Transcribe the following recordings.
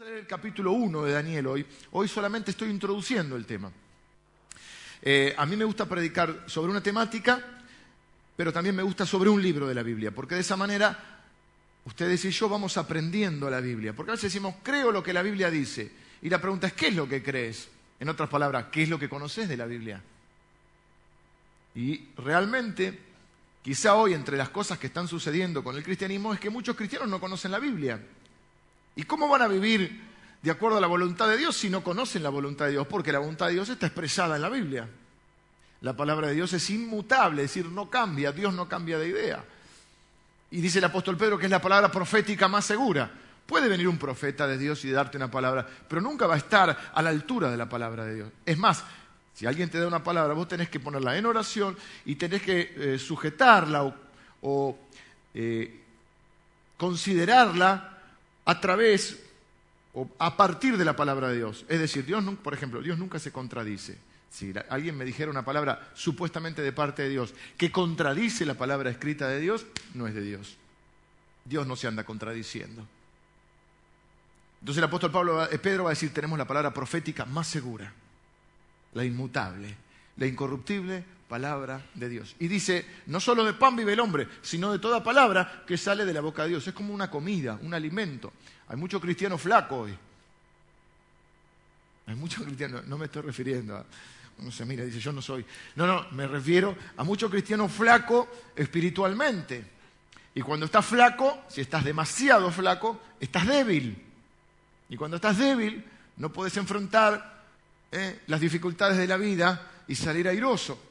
Vamos a leer el capítulo 1 de Daniel hoy. Hoy solamente estoy introduciendo el tema. Eh, a mí me gusta predicar sobre una temática, pero también me gusta sobre un libro de la Biblia, porque de esa manera ustedes y yo vamos aprendiendo la Biblia. Porque a veces decimos, creo lo que la Biblia dice. Y la pregunta es, ¿qué es lo que crees? En otras palabras, ¿qué es lo que conoces de la Biblia? Y realmente, quizá hoy entre las cosas que están sucediendo con el cristianismo es que muchos cristianos no conocen la Biblia. ¿Y cómo van a vivir de acuerdo a la voluntad de Dios si no conocen la voluntad de Dios? Porque la voluntad de Dios está expresada en la Biblia. La palabra de Dios es inmutable, es decir, no cambia, Dios no cambia de idea. Y dice el apóstol Pedro que es la palabra profética más segura. Puede venir un profeta de Dios y darte una palabra, pero nunca va a estar a la altura de la palabra de Dios. Es más, si alguien te da una palabra, vos tenés que ponerla en oración y tenés que eh, sujetarla o, eh, considerarla a través o a partir de la palabra de Dios. Es decir, Dios, por ejemplo, Dios nunca se contradice. Si alguien me dijera una palabra supuestamente de parte de Dios que contradice la palabra escrita de Dios, no es de Dios. Dios no se anda contradiciendo. Entonces el apóstol Pablo, eh, Pedro va a decir, tenemos la palabra profética más segura, la inmutable, la incorruptible palabra de Dios. Y dice, no solo de pan vive el hombre, sino de toda palabra que sale de la boca de Dios. Es como una comida, un alimento. Hay muchos cristianos flacos hoy. Hay muchos cristianos, no me estoy refiriendo a, no se mira, dice, yo no soy. No, no, me refiero a muchos cristianos flacos espiritualmente. Y cuando estás flaco, si estás demasiado flaco, estás débil. Y cuando estás débil, no puedes enfrentar eh, las dificultades de la vida y salir airoso.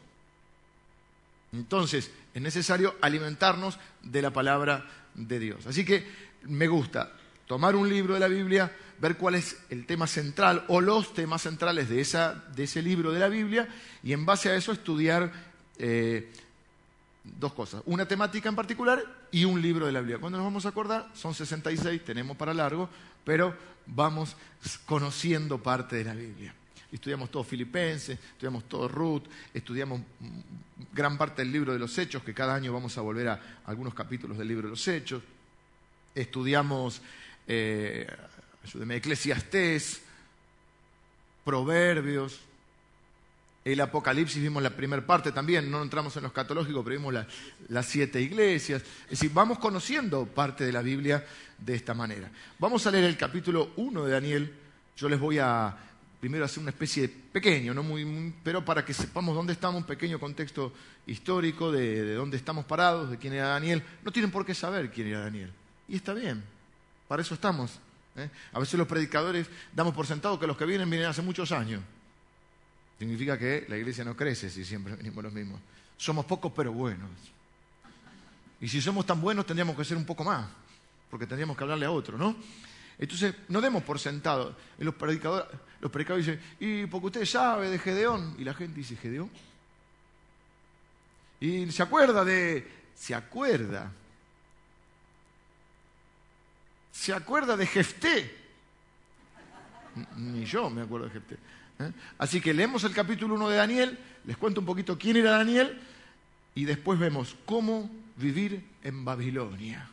Entonces, es necesario alimentarnos de la palabra de Dios. Así que me gusta tomar un libro de la Biblia, ver cuál es el tema central o los temas centrales de, ese libro de la Biblia y en base a eso estudiar eh, dos cosas, una temática en particular y un libro de la Biblia. Cuando nos vamos a acordar, son 66, tenemos para largo, pero vamos conociendo parte de la Biblia. Estudiamos todo Filipenses, estudiamos todo Ruth, estudiamos gran parte del libro de los Hechos, que cada año vamos a volver a algunos capítulos del libro de los Hechos. Estudiamos, eh, Eclesiastés, Proverbios, el Apocalipsis vimos la primera parte también, no entramos en los catológicos, pero vimos las siete iglesias. Es decir, vamos conociendo parte de la Biblia de esta manera. Vamos a leer el capítulo 1 de Daniel. Yo les voy a primero hacer una especie de pequeño, no muy, pero para que sepamos dónde estamos, un pequeño contexto histórico de, de dónde estamos parados, de quién era Daniel. No tienen por qué saber quién era Daniel. Y está bien, para eso estamos. ¿eh? A veces los predicadores damos por sentado que los que vienen vienen hace muchos años. Significa que la iglesia no crece si siempre venimos los mismos. Somos pocos pero buenos. Y si somos tan buenos tendríamos que ser un poco más, porque tendríamos que hablarle a otro, ¿no? Entonces, no demos por sentado. Los predicadores, los predicadores dicen, y porque usted sabe de Gedeón. Y la gente dice, ¿Gedeón? Y se acuerda de... Se acuerda. Se acuerda de Jefté. Ni yo me acuerdo de Jefté. ¿eh? Así que leemos el capítulo 1 de Daniel, les cuento un poquito quién era Daniel y después vemos cómo vivir en Babilonia.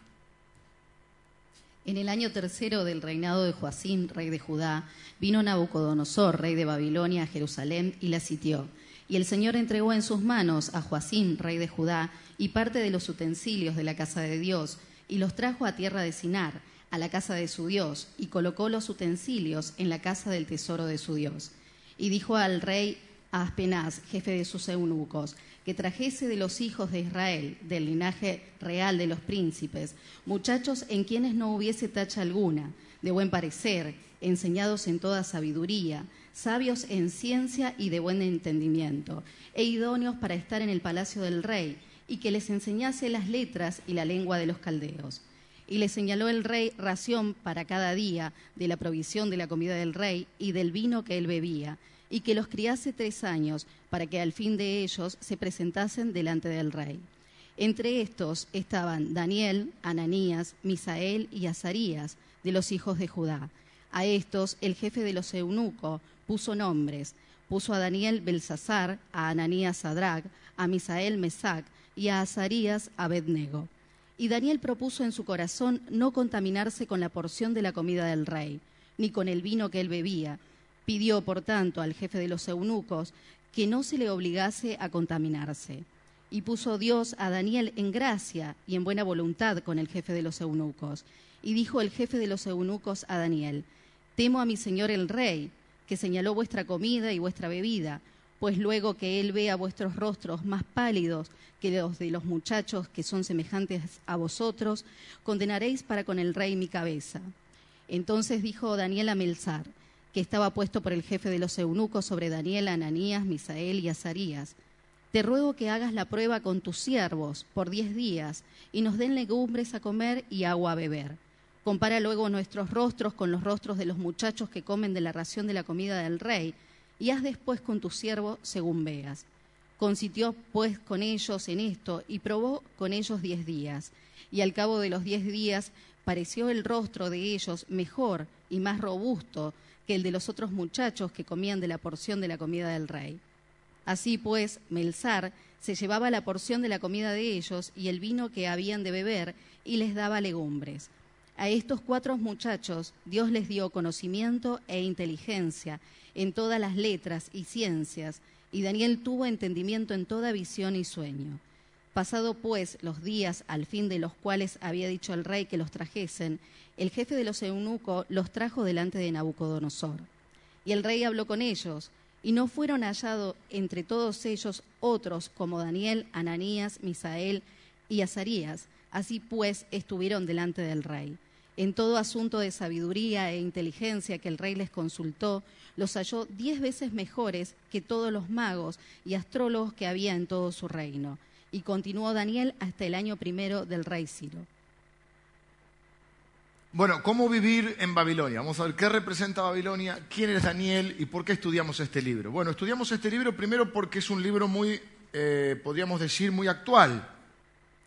En el año tercero del reinado de Joacín, rey de Judá, vino Nabucodonosor, rey de Babilonia, a Jerusalén y la sitió. Y el Señor entregó en sus manos a Joacín, rey de Judá, y parte de los utensilios de la casa de Dios, y los trajo a tierra de Sinar, a la casa de su Dios, y colocó los utensilios en la casa del tesoro de su Dios. Y dijo al rey Aspenaz, jefe de sus eunucos, que trajese de los hijos de Israel, del linaje real de los príncipes, muchachos en quienes no hubiese tacha alguna, de buen parecer, enseñados en toda sabiduría, sabios en ciencia y de buen entendimiento, e idóneos para estar en el palacio del rey, y que les enseñase las letras y la lengua de los caldeos. Y le señaló el rey ración para cada día de la provisión de la comida del rey y del vino que él bebía, y que los criase tres años, para que al fin de ellos se presentasen delante del rey. Entre estos estaban Daniel, Ananías, Misael y Azarías, de los hijos de Judá. A estos el jefe de los eunucos puso nombres. Puso a Daniel Belsasar, a Ananías Sadrach, a Misael Mesac y a Azarías Abednego. Y Daniel propuso en su corazón no contaminarse con la porción de la comida del rey, ni con el vino que él bebía. Pidió, por tanto, al jefe de los eunucos que no se le obligase a contaminarse. Y puso Dios a Daniel en gracia y en buena voluntad con el jefe de los eunucos. Y dijo el jefe de los eunucos a Daniel, Temo a mi señor el rey, que señaló vuestra comida y vuestra bebida, pues luego que él vea vuestros rostros más pálidos que los de los muchachos que son semejantes a vosotros, condenaréis para con el rey mi cabeza. Entonces dijo Daniel a Melzar, que estaba puesto por el jefe de los eunucos sobre Daniel, Ananías, Misael y Azarías, te ruego que hagas la prueba con tus siervos por diez días y nos den legumbres a comer y agua a beber. Compara luego nuestros rostros con los rostros de los muchachos que comen de la ración de la comida del rey, y haz después con tu siervo según veas. Consintió pues con ellos en esto y probó con ellos diez días. Y al cabo de los diez días pareció el rostro de ellos mejor y más robusto que el de los otros muchachos que comían de la porción de la comida del rey. Así pues, Melzar se llevaba la porción de la comida de ellos y el vino que habían de beber y les daba legumbres. A estos cuatro muchachos Dios les dio conocimiento e inteligencia en todas las letras y ciencias, y Daniel tuvo entendimiento en toda visión y sueño. Pasado pues los días al fin de los cuales había dicho el rey que los trajesen, el jefe de los eunucos los trajo delante de Nabucodonosor. Y el rey habló con ellos, y no fueron hallados entre todos ellos otros como Daniel, Ananías, Misael y Azarías. Así pues estuvieron delante del rey. En todo asunto de sabiduría e inteligencia que el rey les consultó, los halló diez veces mejores que todos los magos y astrólogos que había en todo su reino. Y continuó Daniel hasta el año primero del rey Ciro. Bueno, ¿cómo vivir en Babilonia? Vamos a ver qué representa Babilonia, quién es Daniel y por qué estudiamos este libro. Bueno, estudiamos este libro primero porque es un libro muy, eh, podríamos decir, muy actual,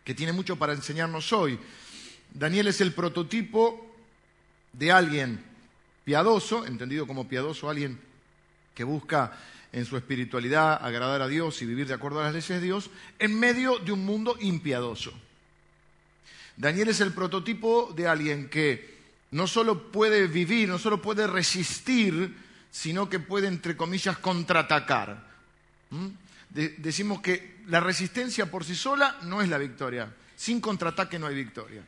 que tiene mucho para enseñarnos hoy. Daniel es el prototipo de alguien piadoso, entendido como piadoso, alguien que busca en su espiritualidad agradar a Dios y vivir de acuerdo a las leyes de Dios, en medio de un mundo impiadoso. Daniel es el prototipo de alguien que no solo puede vivir, no solo puede resistir, sino que puede, entre comillas, contraatacar. ¿Mm? decimos que la resistencia por sí sola no es la victoria. Sin contraataque no hay victoria.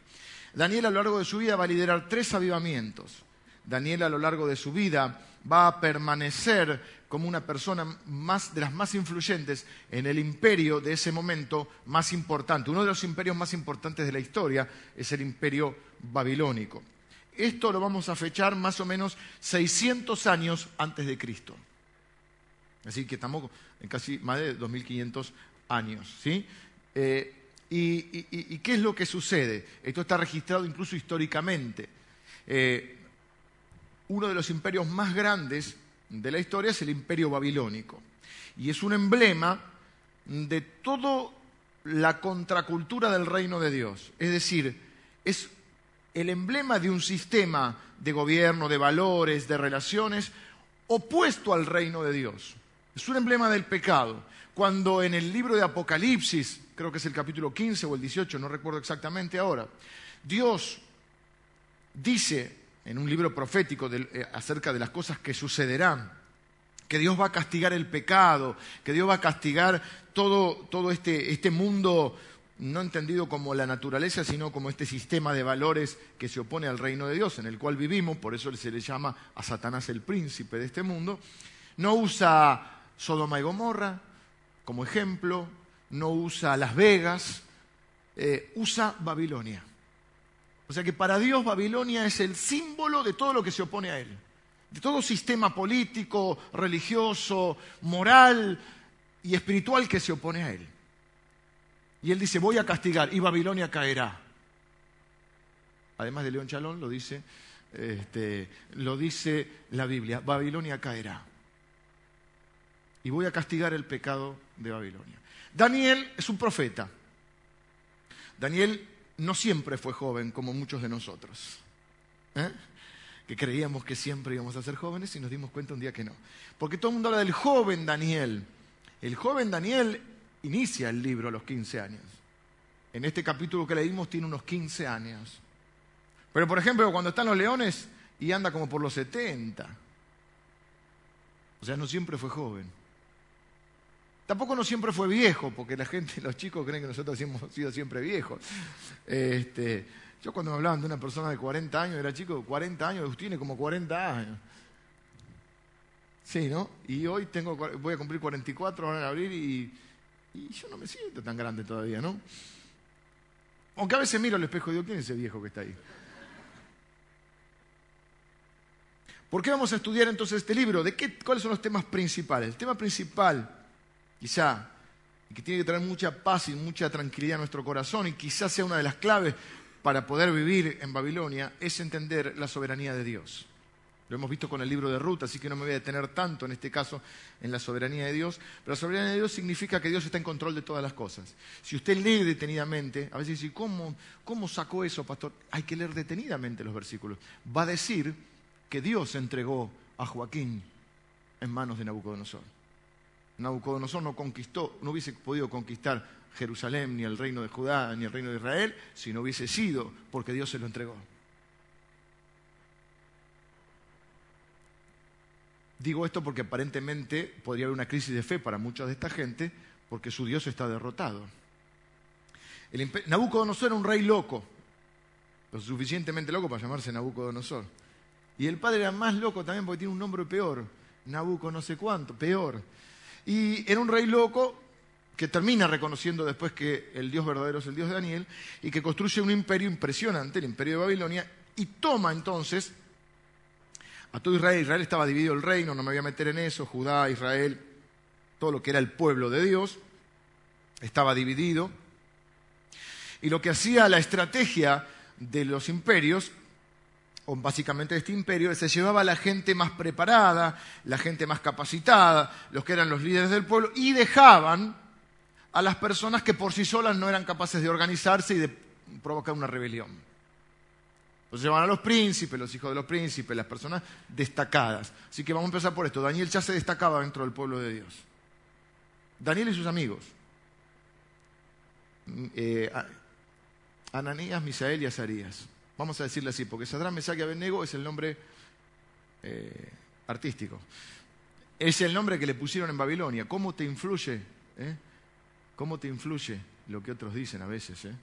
Daniel a lo largo de su vida va a liderar tres avivamientos. Daniel a lo largo de su vida va a permanecer como una persona más, de las más influyentes en el imperio de ese momento más importante. Uno de los imperios más importantes de la historia es el imperio babilónico. Esto lo vamos a fechar más o menos 600 años antes de Cristo. Así que estamos en casi más de 2500 años. ¿sí? Eh, ¿Y, qué es lo que sucede? Esto está registrado incluso históricamente. Eh, uno de los imperios más grandes de la historia es el imperio babilónico. Y es un emblema de toda la contracultura del reino de Dios. Es decir, es el emblema de un sistema de gobierno, de valores, de relaciones opuesto al reino de Dios. Es un emblema del pecado. Cuando en el libro de Apocalipsis creo que es el capítulo 15 o el 18, no recuerdo exactamente ahora, Dios dice en un libro profético eh, acerca de las cosas que sucederán, que Dios va a castigar el pecado, que Dios va a castigar todo, todo este, este mundo no entendido como la naturaleza, sino como este sistema de valores que se opone al reino de Dios, en el cual vivimos, por eso se le llama a Satanás el príncipe de este mundo, no usa Sodoma y Gomorra como ejemplo, no usa Las Vegas, eh, usa Babilonia. O sea que para Dios Babilonia es el símbolo de todo lo que se opone a Él, de todo sistema político, religioso, moral y espiritual que se opone a Él. Y Él dice, voy a castigar y Babilonia caerá. Además de León Chalón lo dice, este, lo dice la Biblia, Babilonia caerá. Y voy a castigar el pecado de Babilonia. Daniel es un profeta. Daniel no siempre fue joven como muchos de nosotros. ¿eh? Que creíamos que siempre íbamos a ser jóvenes y nos dimos cuenta un día que no. Porque todo el mundo habla del joven Daniel. El joven Daniel inicia el libro a los 15 años. En este capítulo que leímos tiene unos 15 años. Pero por ejemplo, cuando están los leones y anda como por los 70. O sea, no siempre fue joven. Tampoco no siempre fue viejo, porque la gente, los chicos creen que nosotros hemos sido siempre viejos. Este, yo cuando me hablaban de una persona de 40 años, era chico, 40 años, tiene como 40 años. Sí, ¿no? Y hoy tengo, voy a cumplir 44 ahora en abril y, y yo no me siento tan grande todavía, ¿no? Aunque a veces miro al espejo y digo, ¿quién es ese viejo que está ahí? ¿Por qué vamos a estudiar entonces este libro? ¿De qué, ¿Cuáles son los temas principales? El tema principal, quizá, y que tiene que traer mucha paz y mucha tranquilidad a nuestro corazón, y quizás sea una de las claves para poder vivir en Babilonia, es entender la soberanía de Dios. Lo hemos visto con el libro de Ruth, así que no me voy a detener tanto en este caso en la soberanía de Dios. Pero la soberanía de Dios significa que Dios está en control de todas las cosas. Si usted lee detenidamente, a veces dice, ¿cómo, cómo sacó eso, pastor? Hay que leer detenidamente los versículos. Va a decir que Dios entregó a Joaquín en manos de Nabucodonosor. Nabucodonosor no conquistó, no hubiese podido conquistar Jerusalén, ni el reino de Judá, ni el reino de Israel, si no hubiese sido porque Dios se lo entregó. Digo esto porque aparentemente podría haber una crisis de fe para mucha de esta gente porque su Dios está derrotado. Nabucodonosor era un rey loco, lo suficientemente loco para llamarse Nabucodonosor. Y el padre era más loco también porque tiene un nombre peor, Nabucco no sé cuánto, peor. Y era un rey loco que termina reconociendo después que el Dios verdadero es el Dios de Daniel y que construye un imperio impresionante, el imperio de Babilonia, y toma entonces a todo Israel. Israel estaba dividido el reino, no me voy a meter en eso, Judá, Israel, todo lo que era el pueblo de Dios, estaba dividido. Y lo que hacía la estrategia de los imperios, o básicamente de este imperio, se llevaba a la gente más preparada, la gente más capacitada, los que eran los líderes del pueblo, y dejaban a las personas que por sí solas no eran capaces de organizarse y de provocar una rebelión. Los llevan a los príncipes, los hijos de los príncipes, las personas destacadas. Así que vamos a empezar por esto. Daniel ya se destacaba dentro del pueblo de Dios. Daniel y sus amigos. Mm, eh, Ananías, Misael y Azarías. Vamos a decirle así, porque Sadrán, Mesach y Abednego es el nombre eh, artístico. Es el nombre que le pusieron en Babilonia. ¿Cómo te influye? Eh? ¿Cómo te influye lo que otros dicen a veces? Eh?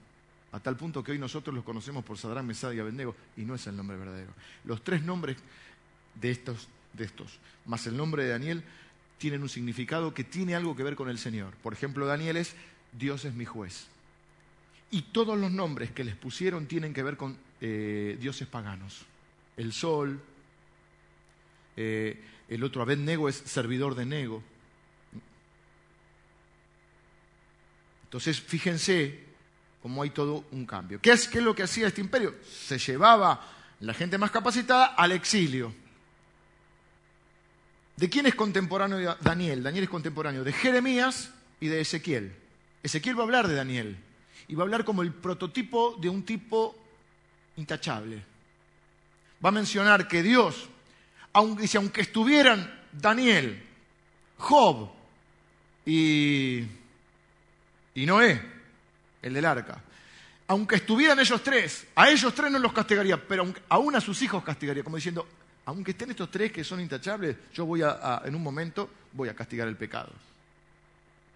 a tal punto que hoy nosotros los conocemos por Sadrán, Mesad y Abednego, y no es el nombre verdadero. Los tres nombres de estos, de estos, más el nombre de Daniel, tienen un significado que tiene algo que ver con el Señor. Por ejemplo, Daniel es Dios es mi juez. Y todos los nombres que les pusieron tienen que ver con eh, dioses paganos. El sol, eh, el otro Abednego es servidor de Nego. Entonces, fíjense como hay todo un cambio. ¿Qué es, lo que hacía este imperio? Se llevaba la gente más capacitada al exilio. ¿De quién es contemporáneo Daniel? Daniel es contemporáneo de Jeremías y de Ezequiel. Ezequiel va a hablar de Daniel y va a hablar como el prototipo de un tipo intachable. Va a mencionar que Dios, aunque, aunque estuvieran Daniel, Job y, y Noé, el del arca. Aunque estuvieran ellos tres, a ellos tres no los castigaría, pero aún a sus hijos castigaría, como diciendo, aunque estén estos tres que son intachables, yo voy a, en un momento, voy a castigar el pecado.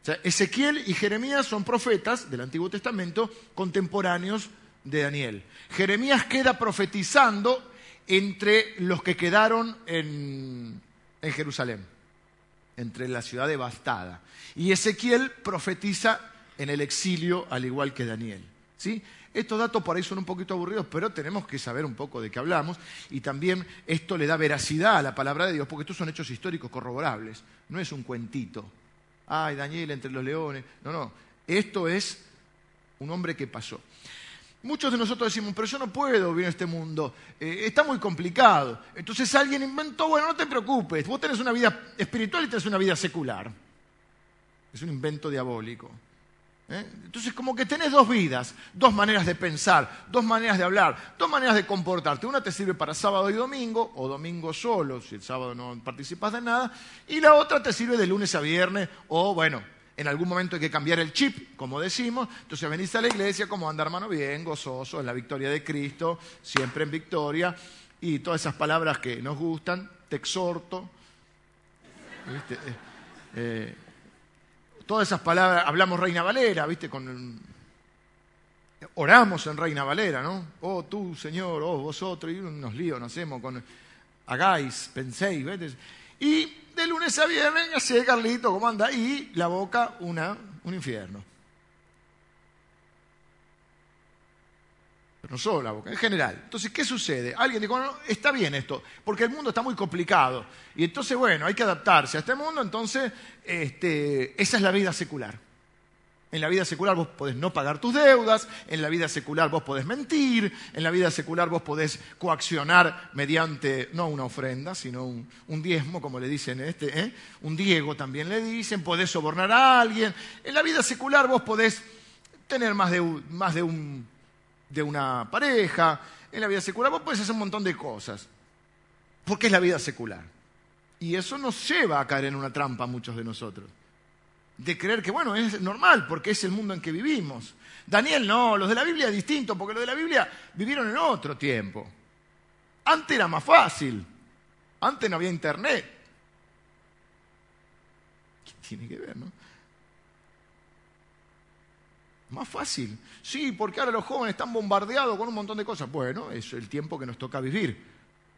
O sea, Ezequiel y Jeremías son profetas del Antiguo Testamento contemporáneos de Daniel. Jeremías queda profetizando entre los que quedaron en, Jerusalén, entre la ciudad devastada. Y Ezequiel profetiza en el exilio, al igual que Daniel. ¿sí? Estos datos por ahí son un poquito aburridos, pero tenemos que saber un poco de qué hablamos y también esto le da veracidad a la palabra de Dios, porque estos son hechos históricos corroborables, no es un cuentito. Ay, Daniel entre los leones. No, no, esto es un hombre que pasó. Muchos de nosotros decimos, pero yo no puedo vivir en este mundo, eh, está muy complicado. Entonces alguien inventó, bueno, no te preocupes, vos tenés una vida espiritual y tenés una vida secular. Es un invento diabólico. ¿Eh? Entonces, como que tenés dos vidas, dos maneras de pensar, dos maneras de hablar, dos maneras de comportarte. Una te sirve para sábado y domingo, o domingo solo, si el sábado no participas de nada, y la otra te sirve de lunes a viernes, o bueno, en algún momento hay que cambiar el chip, como decimos. Entonces venís a la iglesia, como anda hermano? Bien, gozoso, en la victoria de Cristo, siempre en victoria. y todas esas palabras que nos gustan, te exhorto, ¿viste? Eh, eh, todas esas palabras, hablamos Reina Valera, ¿viste? Con, oramos en Reina Valera, ¿no? Oh tú, Señor, oh vosotros, y unos líos nos hacemos con hagáis, penséis, ¿ves? Y de lunes a viernes, ya sé, Carlito, ¿cómo anda? Y la boca, una, un infierno. Pero no solo la boca, en general. Entonces, ¿qué sucede? Alguien dijo, no, está bien esto, porque el mundo está muy complicado. Y entonces, bueno, hay que adaptarse a este mundo, entonces, este, esa es la vida secular. En la vida secular vos podés no pagar tus deudas, en la vida secular vos podés mentir, en la vida secular vos podés coaccionar mediante, no una ofrenda, sino un, diezmo, como le dicen este, ¿eh? un diego también le dicen, podés sobornar a alguien. En la vida secular vos podés tener más de, más de, un, de una pareja, en la vida secular vos podés hacer un montón de cosas, porque es la vida secular. Y eso nos lleva a caer en una trampa a muchos de nosotros de creer que, bueno, es normal porque es el mundo en que vivimos. Daniel no, los de la Biblia es distinto, porque los de la Biblia vivieron en otro tiempo. Antes era más fácil, antes no había internet. ¿Qué tiene que ver, no? Más fácil. Sí, porque ahora los jóvenes están bombardeados con un montón de cosas. Bueno, es el tiempo que nos toca vivir.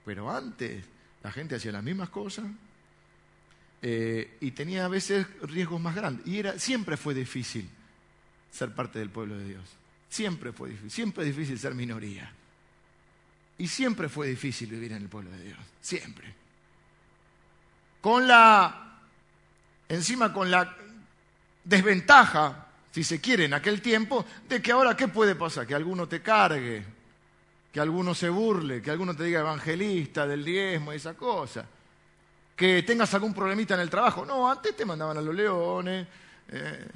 Pero antes la gente hacía las mismas cosas, eh, y tenía a veces riesgos más grandes. Y era, siempre fue difícil ser parte del pueblo de Dios. Siempre fue difícil. Siempre es difícil ser minoría. Y siempre fue difícil vivir en el pueblo de Dios. Siempre. Con la, encima con la desventaja, si se quiere, en aquel tiempo, de que ahora, ¿qué puede pasar? Que alguno te cargue, que alguno se burle, que alguno te diga evangelista del diezmo y esa cosa que tengas algún problemita en el trabajo. No, antes te mandaban a los leones, eh,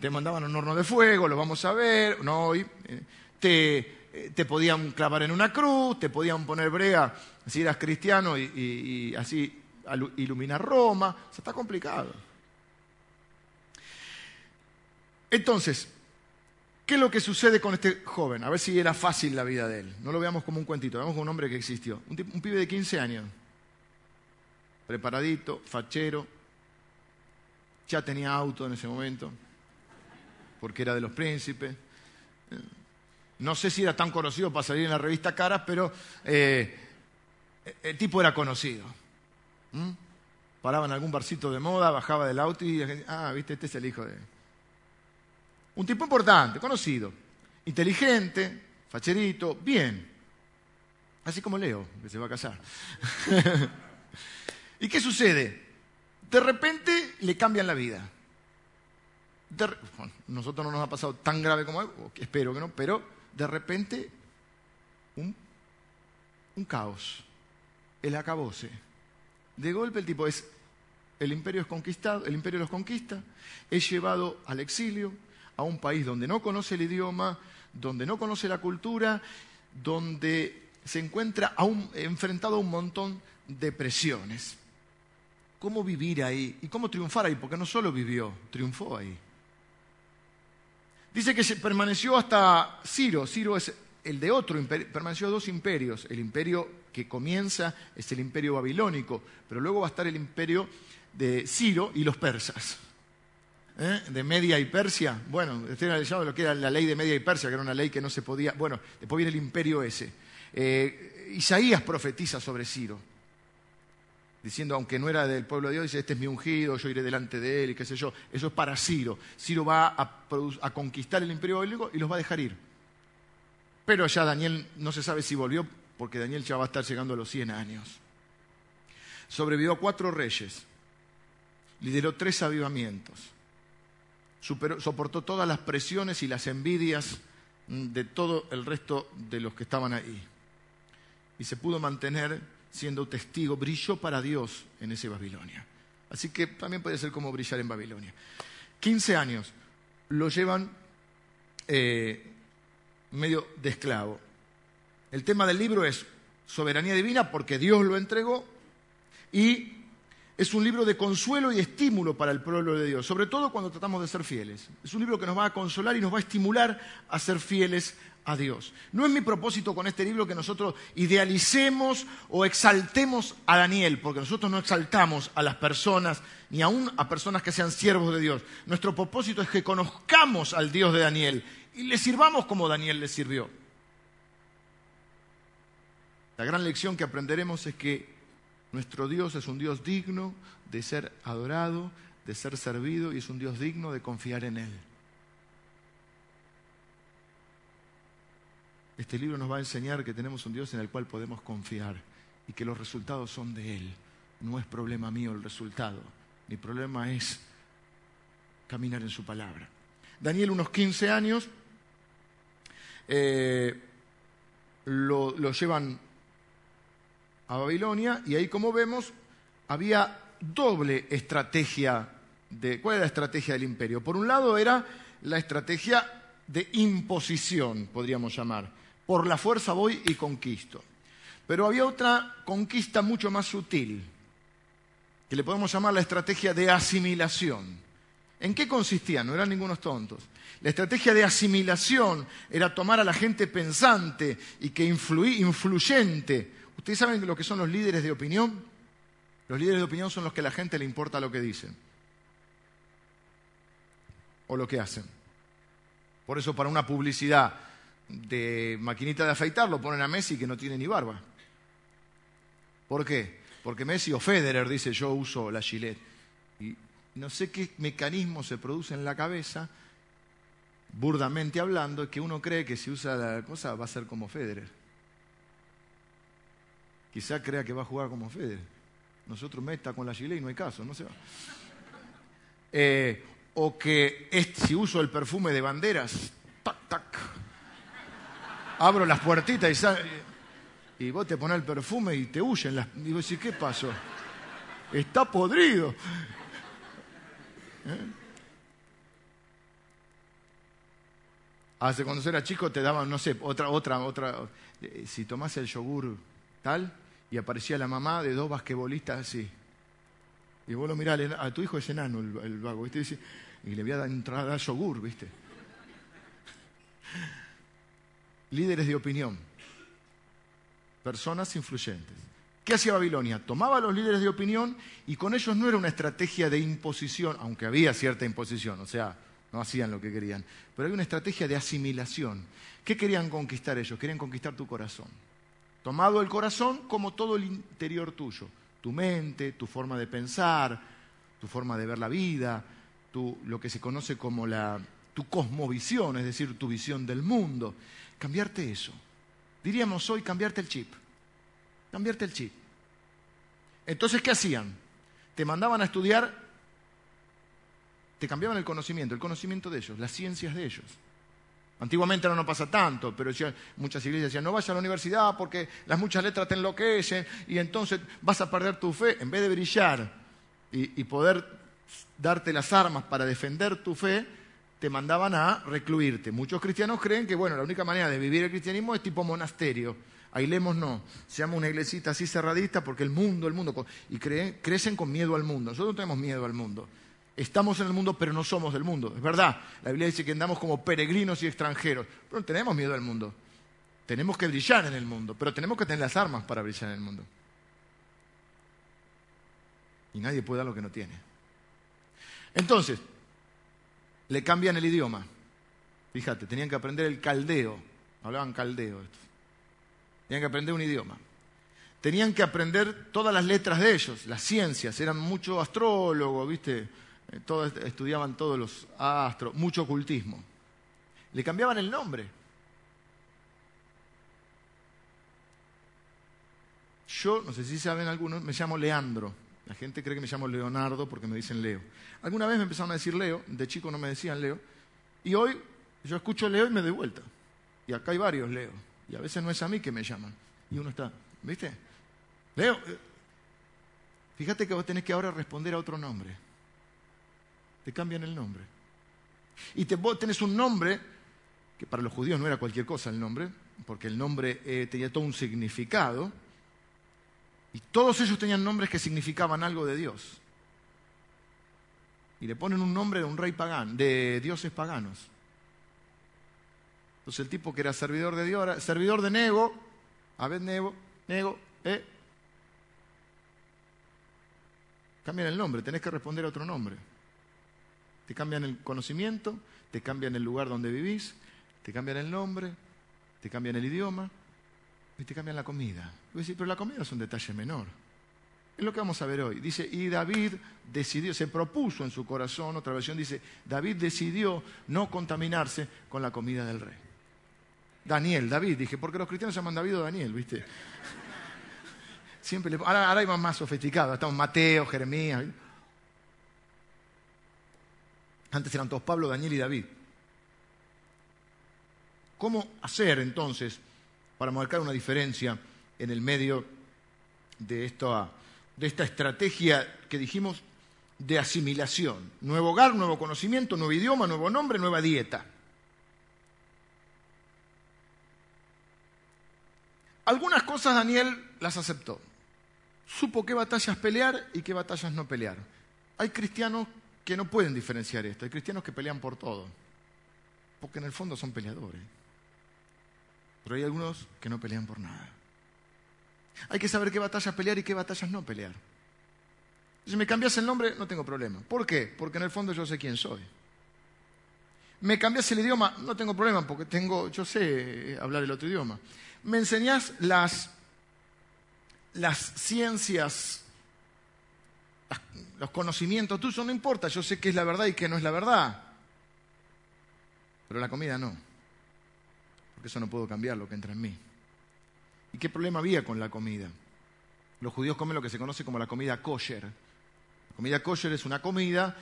te mandaban a un horno de fuego, lo vamos a ver, no hoy. Eh, eh, te, podían clavar en una cruz, te podían poner brea si eras cristiano y, así iluminar Roma. O sea, está complicado. Entonces, ¿qué es lo que sucede con este joven? A ver si era fácil la vida de él. No lo veamos como un cuentito, veamos como un hombre que existió. Un pibe de 15 años preparadito, fachero, ya tenía auto en ese momento, porque era de los príncipes. No sé si era tan conocido para salir en la revista Caras, pero eh, el tipo era conocido. Paraba en algún barcito de moda, bajaba del auto y ah, viste, este es el hijo de... Un tipo importante, conocido, inteligente, facherito, bien. Así como Leo, que se va a casar. ¿Y qué sucede? De repente le cambian la vida. nosotros no nos ha pasado tan grave como espero que no, pero de repente un caos, el acabose. De golpe el tipo es, el imperio es conquistado, el imperio los conquista, es llevado al exilio, a un país donde no conoce el idioma, donde no conoce la cultura, donde se encuentra enfrentado a un montón de presiones cómo vivir ahí y cómo triunfar ahí, porque no solo vivió, triunfó ahí. Dice que se permaneció hasta Ciro, Ciro es el de otro imperio, permaneció dos imperios, el imperio que comienza es el imperio babilónico, pero luego va a estar el imperio de Ciro y los persas. ¿Eh? De Media y Persia, bueno, estoy analizando lo que era la ley de Media y Persia, que era una ley que no se podía, bueno, después viene el imperio ese. Eh, Isaías profetiza sobre Ciro diciendo, aunque no era del pueblo de Dios, dice, este es mi ungido, yo iré delante de él y qué sé yo. Eso es para Ciro. Ciro va a, conquistar el imperio bíblico y los va a dejar ir. Pero ya Daniel no se sabe si volvió, porque Daniel ya va a estar llegando a los 100 años. Sobrevivió a cuatro reyes, lideró tres avivamientos, soportó todas las presiones y las envidias de todo el resto de los que estaban ahí. Y se pudo mantener siendo testigo, brilló para Dios en ese Babilonia. Así que también puede ser como brillar en Babilonia. 15 años lo llevan eh, medio de esclavo. El tema del libro es soberanía divina porque Dios lo entregó y es un libro de consuelo y estímulo para el pueblo de Dios, sobre todo cuando tratamos de ser fieles. Es un libro que nos va a consolar y nos va a estimular a ser fieles a Dios. No es mi propósito con este libro que nosotros idealicemos o exaltemos a Daniel, porque nosotros no exaltamos a las personas, ni aún a personas que sean siervos de Dios. Nuestro propósito es que conozcamos al Dios de Daniel y le sirvamos como Daniel le sirvió. La gran lección que aprenderemos es que nuestro Dios es un Dios digno de ser adorado, de ser servido y es un Dios digno de confiar en Él. Este libro nos va a enseñar que tenemos un Dios en el cual podemos confiar y que los resultados son de Él. No es problema mío el resultado. Mi problema es caminar en su palabra. Daniel, unos 15 años, eh, lo, lo llevan a Babilonia y ahí como vemos había doble estrategia de ¿cuál era la estrategia del imperio? Por un lado era la estrategia de imposición, podríamos llamar por la fuerza voy y conquisto. Pero había otra conquista mucho más sutil, que le podemos llamar la estrategia de asimilación. ¿En qué consistía? No eran ningunos tontos. La estrategia de asimilación era tomar a la gente pensante y que influyente. ¿Ustedes saben lo que son los líderes de opinión? Los líderes de opinión son los que a la gente le importa lo que dicen o lo que hacen. Por eso para una publicidad de maquinita de afeitar lo ponen a Messi que no tiene ni barba. ¿Por qué? Porque Messi o Federer dice yo uso la Gillette. Y no sé qué mecanismo se produce en la cabeza, burdamente hablando, que uno cree que si usa la cosa va a ser como Federer. Quizá crea que va a jugar como Federer. Nosotros meta con la Gillette y no hay caso, no se va. Eh, o que si uso el perfume de banderas, tac, tac, abro las puertitas y, y vos te pones el perfume y te huyen. Las, y vos decís, ¿qué pasó? Está podrido. ¿Eh? Hace cuando era chico te daban, no sé, otra, otra, otra. Eh, si tomás el yogur tal, y aparecía la mamá de dos basquetbolistas así. Y vos lo mirás, a tu hijo es enano el, vago, ¿viste? Y, le voy a dar entrada yogur, ¿viste? líderes de opinión, personas influyentes. ¿Qué hacía Babilonia? Tomaba a los líderes de opinión y con ellos no era una estrategia de imposición, aunque había cierta imposición, o sea, no hacían lo que querían, pero hay una estrategia de asimilación. ¿Qué querían conquistar ellos? Querían conquistar tu corazón. Tomado el corazón como todo el interior tuyo, tu mente, tu forma de pensar, tu forma de ver la vida, tu, lo que se conoce como la, tu cosmovisión, es decir, tu visión del mundo cambiarte eso. Diríamos hoy cambiarte el chip. Cambiarte el chip. Entonces, ¿qué hacían? Te mandaban a estudiar, te cambiaban el conocimiento, el conocimiento de ellos, las ciencias de ellos. Antiguamente no, no pasa tanto, pero muchas iglesias decían, no vayas a la universidad porque las muchas letras te enloquecen y entonces vas a perder tu fe. En vez de brillar y poder darte las armas para defender tu fe, te mandaban a recluirte. Muchos cristianos creen que, bueno, la única manera de vivir el cristianismo es tipo monasterio. Ailemos no, se llama una iglesita así cerradita porque el mundo, el mundo, y crecen con miedo al mundo. Nosotros no tenemos miedo al mundo. Estamos en el mundo, pero no somos del mundo. Es verdad, la Biblia dice que andamos como peregrinos y extranjeros, pero no tenemos miedo al mundo. Tenemos que brillar en el mundo, pero tenemos que tener las armas para brillar en el mundo. Y nadie puede dar lo que no tiene. Entonces, le cambian el idioma. Fíjate, tenían que aprender el caldeo. Hablaban caldeo. Tenían que aprender un idioma. Tenían que aprender todas las letras de ellos, las ciencias. Eran mucho astrólogos, ¿viste? Eh, estudiaban todos los astros, mucho ocultismo. Le cambiaban el nombre. Yo, no sé si saben algunos, me llamo Leandro. La gente cree que me llamo Leonardo porque me dicen Leo. Alguna vez me empezaron a decir Leo, de chico no me decían Leo, y hoy yo escucho Leo y me doy vuelta. Y acá hay varios Leo, y a veces no es a mí que me llaman. Y uno está, ¿viste? Leo, eh, fíjate que vos tenés que ahora responder a otro nombre. Te cambian el nombre. Y te, vos tenés un nombre, que para los judíos no era cualquier cosa el nombre, porque el nombre eh, tenía todo un significado, Y todos ellos tenían nombres que significaban algo de Dios. Y le ponen un nombre de un rey pagano, de dioses paganos. Entonces el tipo que era servidor de Dios, servidor de Nego, Abed Nego, Nego, eh. Cambian el nombre, tenés que responder a otro nombre. Te cambian el conocimiento, te cambian el lugar donde vivís, te cambian el nombre, te cambian el idioma y te cambian la comida. pero la comida es un detalle menor. Es lo que vamos a ver hoy. Dice, y David decidió, se propuso en su corazón, otra versión dice, David decidió no contaminarse con la comida del rey. Daniel, David, dije, porque los cristianos llaman David o Daniel, ¿viste? Siempre ahora, hay más sofisticados, estamos Mateo, Jeremías. Antes eran todos Pablo, Daniel y David. ¿Cómo hacer entonces para marcar una diferencia en el medio de esta, de esta estrategia que dijimos de asimilación? Nuevo hogar, nuevo conocimiento, nuevo idioma, nuevo nombre, nueva dieta. Algunas cosas Daniel las aceptó. Supo qué batallas pelear y qué batallas no pelear. Hay cristianos que no pueden diferenciar esto. Hay cristianos que pelean por todo. Porque en el fondo son peleadores. Pero hay algunos que no pelean por nada. Hay que saber qué batallas pelear y qué batallas no pelear. Si me cambias el nombre, no tengo problema. ¿Por qué? Porque en el fondo yo sé quién soy. Me cambias el idioma, no tengo problema, porque tengo, yo sé hablar el otro idioma. Me enseñás las, las ciencias, los conocimientos tuyos, no importa, yo sé qué es la verdad y qué no es la verdad. Pero la comida no. Porque eso no puedo cambiar lo que entra en mí. ¿Y qué problema había con la comida? Los judíos comen lo que se conoce como la comida kosher. La comida kosher es una comida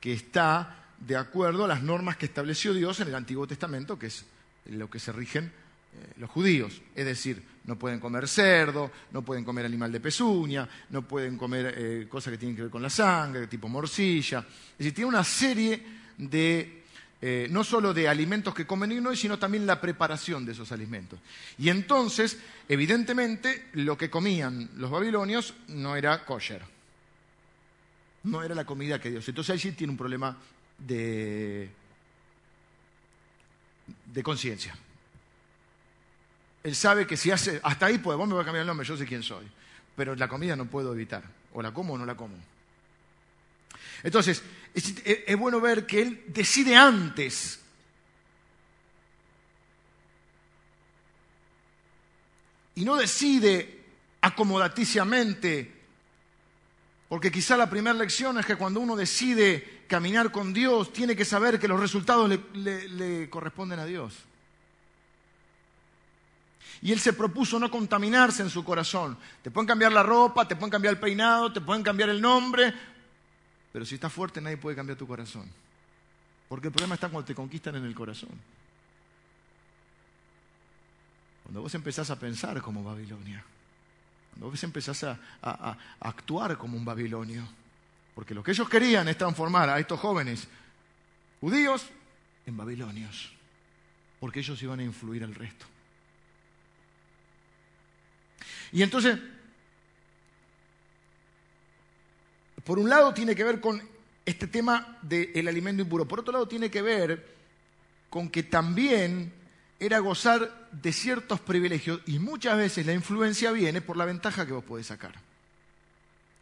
que está de acuerdo a las normas que estableció Dios en el Antiguo Testamento, que es lo que se rigen eh, los judíos. Es decir, no pueden comer cerdo, no pueden comer animal de pezuña, no pueden comer eh, cosas que tienen que ver con la sangre, tipo morcilla. Es decir, tiene una serie de, eh, no solo de alimentos que comen hoy, sino también la preparación de esos alimentos. Y entonces, evidentemente, lo que comían los babilonios no era kosher. No era la comida que Dios. Entonces allí tiene un problema de, de conciencia. Él sabe que si hace, hasta ahí puede, vos me voy a cambiar el nombre, yo sé quién soy, pero la comida no puedo evitar, o la como o no la como. Entonces, es, es bueno ver que él decide antes y no decide acomodaticiamente porque quizá la primera lección es que cuando uno decide caminar con Dios, tiene que saber que los resultados le, corresponden a Dios. Y él se propuso no contaminarse en su corazón. Te pueden cambiar la ropa, te pueden cambiar el peinado, te pueden cambiar el nombre, pero si estás fuerte nadie puede cambiar tu corazón. Porque el problema está cuando te conquistan en el corazón. Cuando vos empezás a pensar como Babilonia. Cuando vos empezás a, a, actuar como un babilonio. Porque lo que ellos querían es transformar a estos jóvenes judíos en babilonios. Porque ellos iban a influir al resto. Y entonces, por un lado tiene que ver con este tema del alimento impuro. Por otro lado tiene que ver con que también era gozar de ciertos privilegios y muchas veces la influencia viene por la ventaja que vos podés sacar.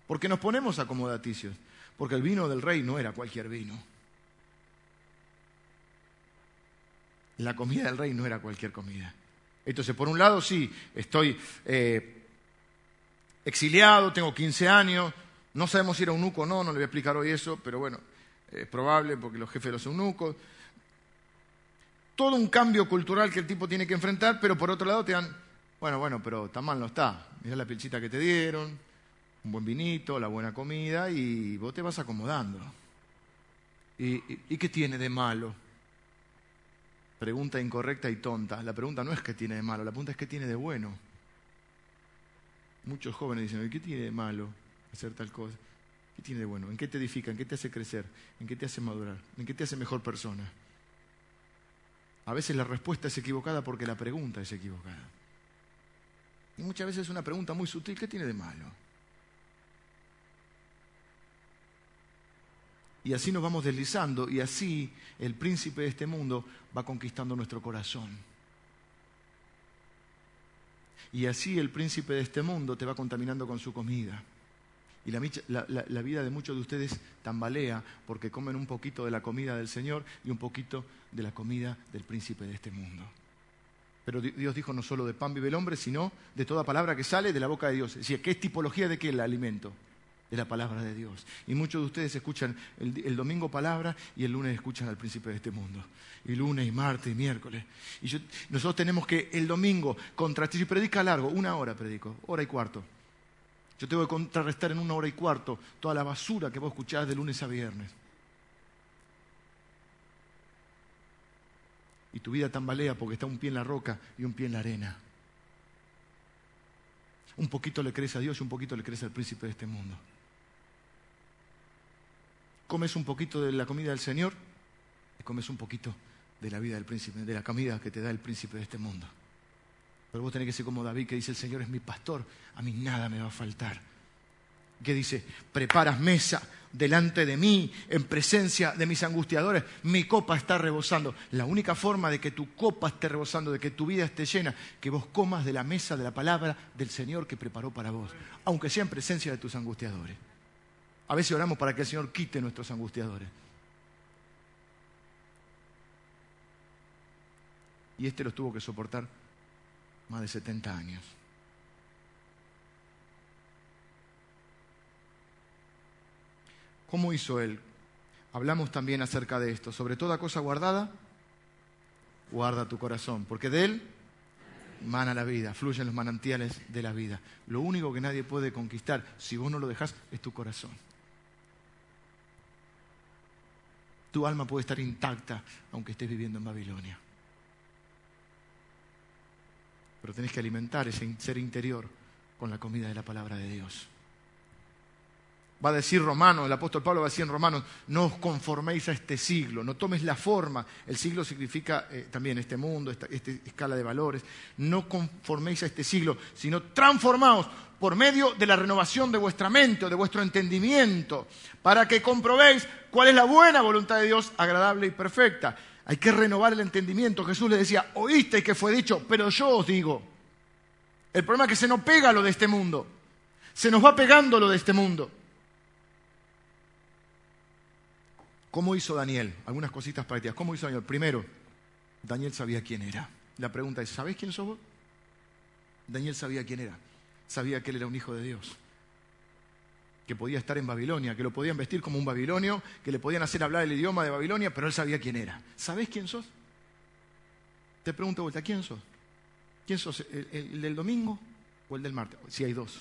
Porque nos ponemos acomodaticios, porque el vino del rey no era cualquier vino. La comida del rey no era cualquier comida. Entonces, por un lado, sí, estoy eh, exiliado, tengo 15 años, no sabemos si era eunuco o no, no le voy a explicar hoy eso, pero bueno, es probable porque los jefes de los eunucos todo un cambio cultural que el tipo tiene que enfrentar, pero por otro lado te dan, bueno, bueno, pero tan mal no está. Mira la pilchita que te dieron, un buen vinito, la buena comida y vos te vas acomodando. ¿Y, qué tiene de malo? Pregunta incorrecta y tonta. La pregunta no es qué tiene de malo, la pregunta es qué tiene de bueno. Muchos jóvenes dicen, ¿y qué tiene de malo hacer tal cosa? ¿Qué tiene de bueno? ¿En qué te edifica? ¿En qué te hace crecer? ¿En qué te hace madurar? ¿En qué te hace mejor persona? A veces la respuesta es equivocada porque la pregunta es equivocada. Y muchas veces es una pregunta muy sutil, ¿qué tiene de malo? Y así nos vamos deslizando y así el príncipe de este mundo va conquistando nuestro corazón. Y así el príncipe de este mundo te va contaminando con su comida. Y la, vida de muchos de ustedes tambalea porque comen un poquito de la comida del Señor y un poquito de la comida del príncipe de este mundo. Pero Dios dijo no solo de pan vive el hombre, sino de toda palabra que sale de la boca de Dios. Es decir, ¿qué es tipología de qué el alimento? De la palabra de Dios. Y muchos de ustedes escuchan el, domingo palabra y el lunes escuchan al príncipe de este mundo. Y lunes y martes y miércoles. Y nosotros tenemos que el domingo contrastar. Si predica largo, una hora predico, hora y cuarto. Yo tengo que contrarrestar en una hora y cuarto toda la basura que vos escuchás de lunes a viernes. Y tu vida tambalea porque está un pie en la roca y un pie en la arena. Un poquito le crees a Dios y un poquito le crees al príncipe de este mundo. Comes un poquito de la comida del Señor y comes un poquito de la vida del príncipe, de la comida que te da el príncipe de este mundo. Pero vos tenés que ser como David que dice, el Señor es mi pastor, a mí nada me va a faltar. Que dice, preparas mesa delante de mí, en presencia de mis angustiadores, mi copa está rebosando. La única forma de que tu copa esté rebosando, de que tu vida esté llena, que vos comas de la mesa de la palabra del Señor que preparó para vos, aunque sea en presencia de tus angustiadores. A veces oramos para que el Señor quite nuestros angustiadores. Y este los tuvo que soportar más de 70 años. ¿Cómo hizo él? Hablamos también acerca de esto. Sobre toda cosa guardada, guarda tu corazón, porque de él mana la vida, fluyen los manantiales de la vida. Lo único que nadie puede conquistar, si vos no lo dejas, es tu corazón. Tu alma puede estar intacta aunque estés viviendo en Babilonia. Pero tenés que alimentar ese ser interior con la comida de la palabra de Dios. Va a decir Romano, el apóstol Pablo va a decir en Romanos, no os conforméis a este siglo, no tomes la forma, el siglo significa eh, también este mundo, esta, esta, escala de valores, no conforméis a este siglo, sino transformaos por medio de la renovación de vuestra mente o de vuestro entendimiento, para que comprobéis cuál es la buena voluntad de Dios, agradable y perfecta. Hay que renovar el entendimiento. Jesús le decía, oíste que fue dicho, pero yo os digo. El problema es que se nos pega lo de este mundo. Se nos va pegando lo de este mundo. ¿Cómo hizo Daniel? Algunas cositas prácticas. ¿Cómo hizo Daniel? Primero, Daniel sabía quién era. La pregunta es, ¿sabés quién sos vos? Daniel sabía quién era. Sabía que él era un hijo de Dios que podía estar en Babilonia, que lo podían vestir como un babilonio, que le podían hacer hablar el idioma de Babilonia, pero él sabía quién era. ¿Sabés quién sos? Te pregunto vuelta, ¿quién sos? ¿Quién sos? ¿El, del domingo o el del martes? Si hay dos.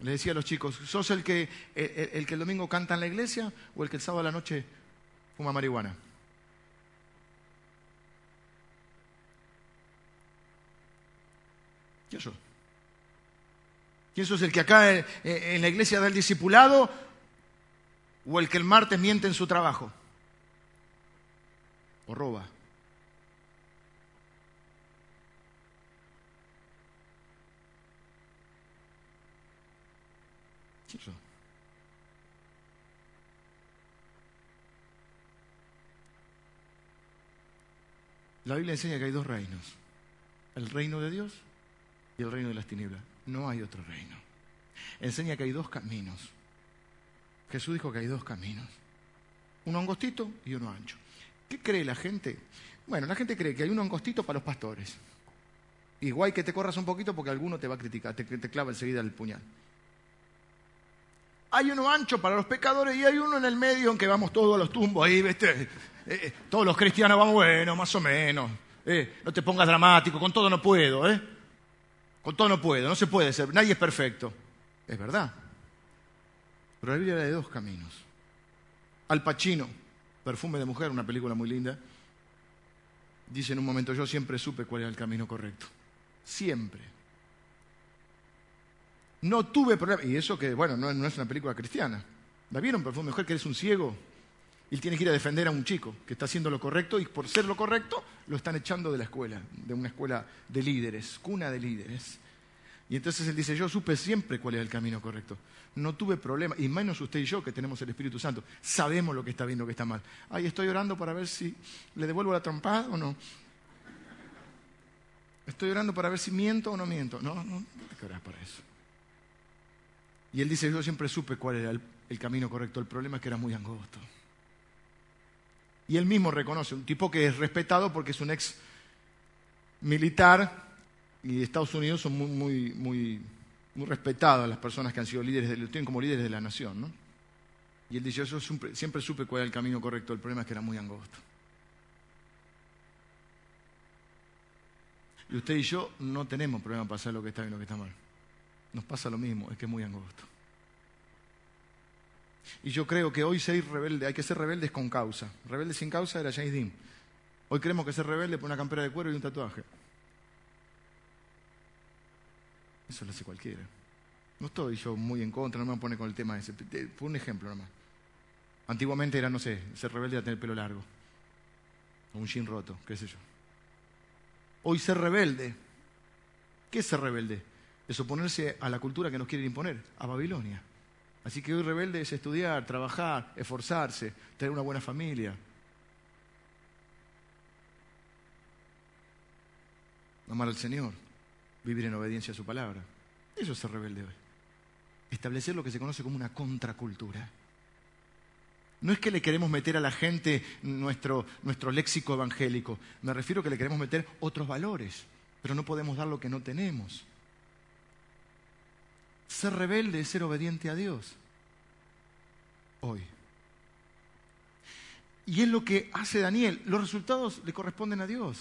Le decía a los chicos, ¿sos el que, el que el domingo canta en la iglesia o el que el sábado a la noche fuma marihuana? ¿Quién sos? ¿Quién sos el que acá eh, eh, en la iglesia da el discipulado o el que el martes miente en su trabajo? ¿O roba? ¿Quién sos? La Biblia enseña que hay dos reinos. El reino de Dios y el reino de las tinieblas. No hay otro reino. Enseña que hay dos caminos. Jesús dijo que hay dos caminos. Uno angostito y uno ancho. ¿Qué cree la gente? Bueno, la gente cree que hay uno angostito para los pastores. Igual que te corras un poquito porque alguno te va a criticar, te, clava enseguida el puñal. Hay uno ancho para los pecadores y hay uno en el medio en que vamos todos a los tumbos ahí, ¿viste? Eh, eh, todos los cristianos vamos, bueno, más o menos. Eh, no te pongas dramático, con todo no puedo, ¿eh? Con todo no puedo, no se puede ser, nadie es perfecto. Es verdad. Pero la Biblia habla de dos caminos. Al Pacino, Perfume de Mujer, una película muy linda, dice en un momento, yo siempre supe cuál era el camino correcto. Siempre. No tuve problema. Y eso que, bueno, no, es una película cristiana. ¿La vieron, Perfume de Mujer, que eres un ciego? Él tiene que ir a defender a un chico que está haciendo lo correcto y por ser lo correcto lo están echando de la escuela, de una escuela de líderes, cuna de líderes. Y entonces él dice, yo supe siempre cuál era el camino correcto. No tuve problema, y menos usted y yo que tenemos el Espíritu Santo, sabemos lo que está bien, lo que está mal. Ay, estoy orando para ver si le devuelvo la trompada o no. Estoy orando para ver si miento o no miento. No, no, no hay que orar para eso. Y él dice, yo siempre supe cuál era el, el camino correcto. El problema es que era muy angosto. Y él mismo reconoce, un tipo que es respetado porque es un ex militar y Estados Unidos son muy, muy, muy, muy respetadas las personas que han sido líderes, de, lo tienen como líderes de la nación. ¿no? Y él dice, yo siempre, siempre supe cuál era el camino correcto, el problema es que era muy angosto. Y usted y yo no tenemos problema para hacer lo que está bien y lo que está mal. Nos pasa lo mismo, es que es muy angosto. Y yo creo que hoy ser rebelde, hay que ser rebeldes con causa. Rebelde sin causa era James Dean. Hoy creemos que ser rebelde por una campera de cuero y un tatuaje. Eso lo hace cualquiera. No estoy yo muy en contra, no me pone con el tema ese. Fue un ejemplo nomás. Antiguamente era, no sé, ser rebelde era tener pelo largo. O un jean roto, qué sé yo. Hoy ser rebelde. ¿Qué es ser rebelde? Es oponerse a la cultura que nos quieren imponer, a Babilonia. Así que hoy rebelde es estudiar, trabajar, esforzarse, tener una buena familia. Amar al Señor, vivir en obediencia a su palabra. Eso es ser rebelde hoy. Establecer lo que se conoce como una contracultura. No es que le queremos meter a la gente nuestro, nuestro léxico evangélico, me refiero a que le queremos meter otros valores, pero no podemos dar lo que no tenemos. Ser rebelde es ser obediente a Dios. Hoy. Y es lo que hace Daniel. Los resultados le corresponden a Dios.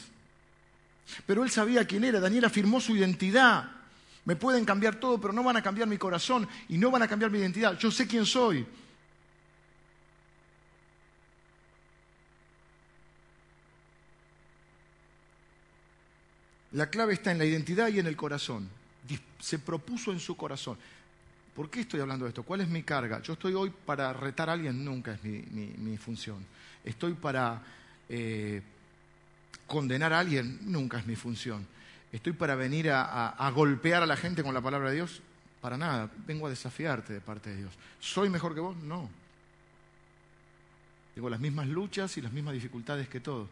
Pero él sabía quién era. Daniel afirmó su identidad. Me pueden cambiar todo, pero no van a cambiar mi corazón y no van a cambiar mi identidad. Yo sé quién soy. La clave está en la identidad y en el corazón. Se propuso en su corazón. ¿Por qué estoy hablando de esto? ¿Cuál es mi carga? Yo estoy hoy para retar a alguien, nunca es mi, función. Estoy para eh, condenar a alguien, nunca es mi función. Estoy para venir a, golpear a la gente con la palabra de Dios, para nada. Vengo a desafiarte de parte de Dios. ¿Soy mejor que vos? No. Tengo las mismas luchas y las mismas dificultades que todos.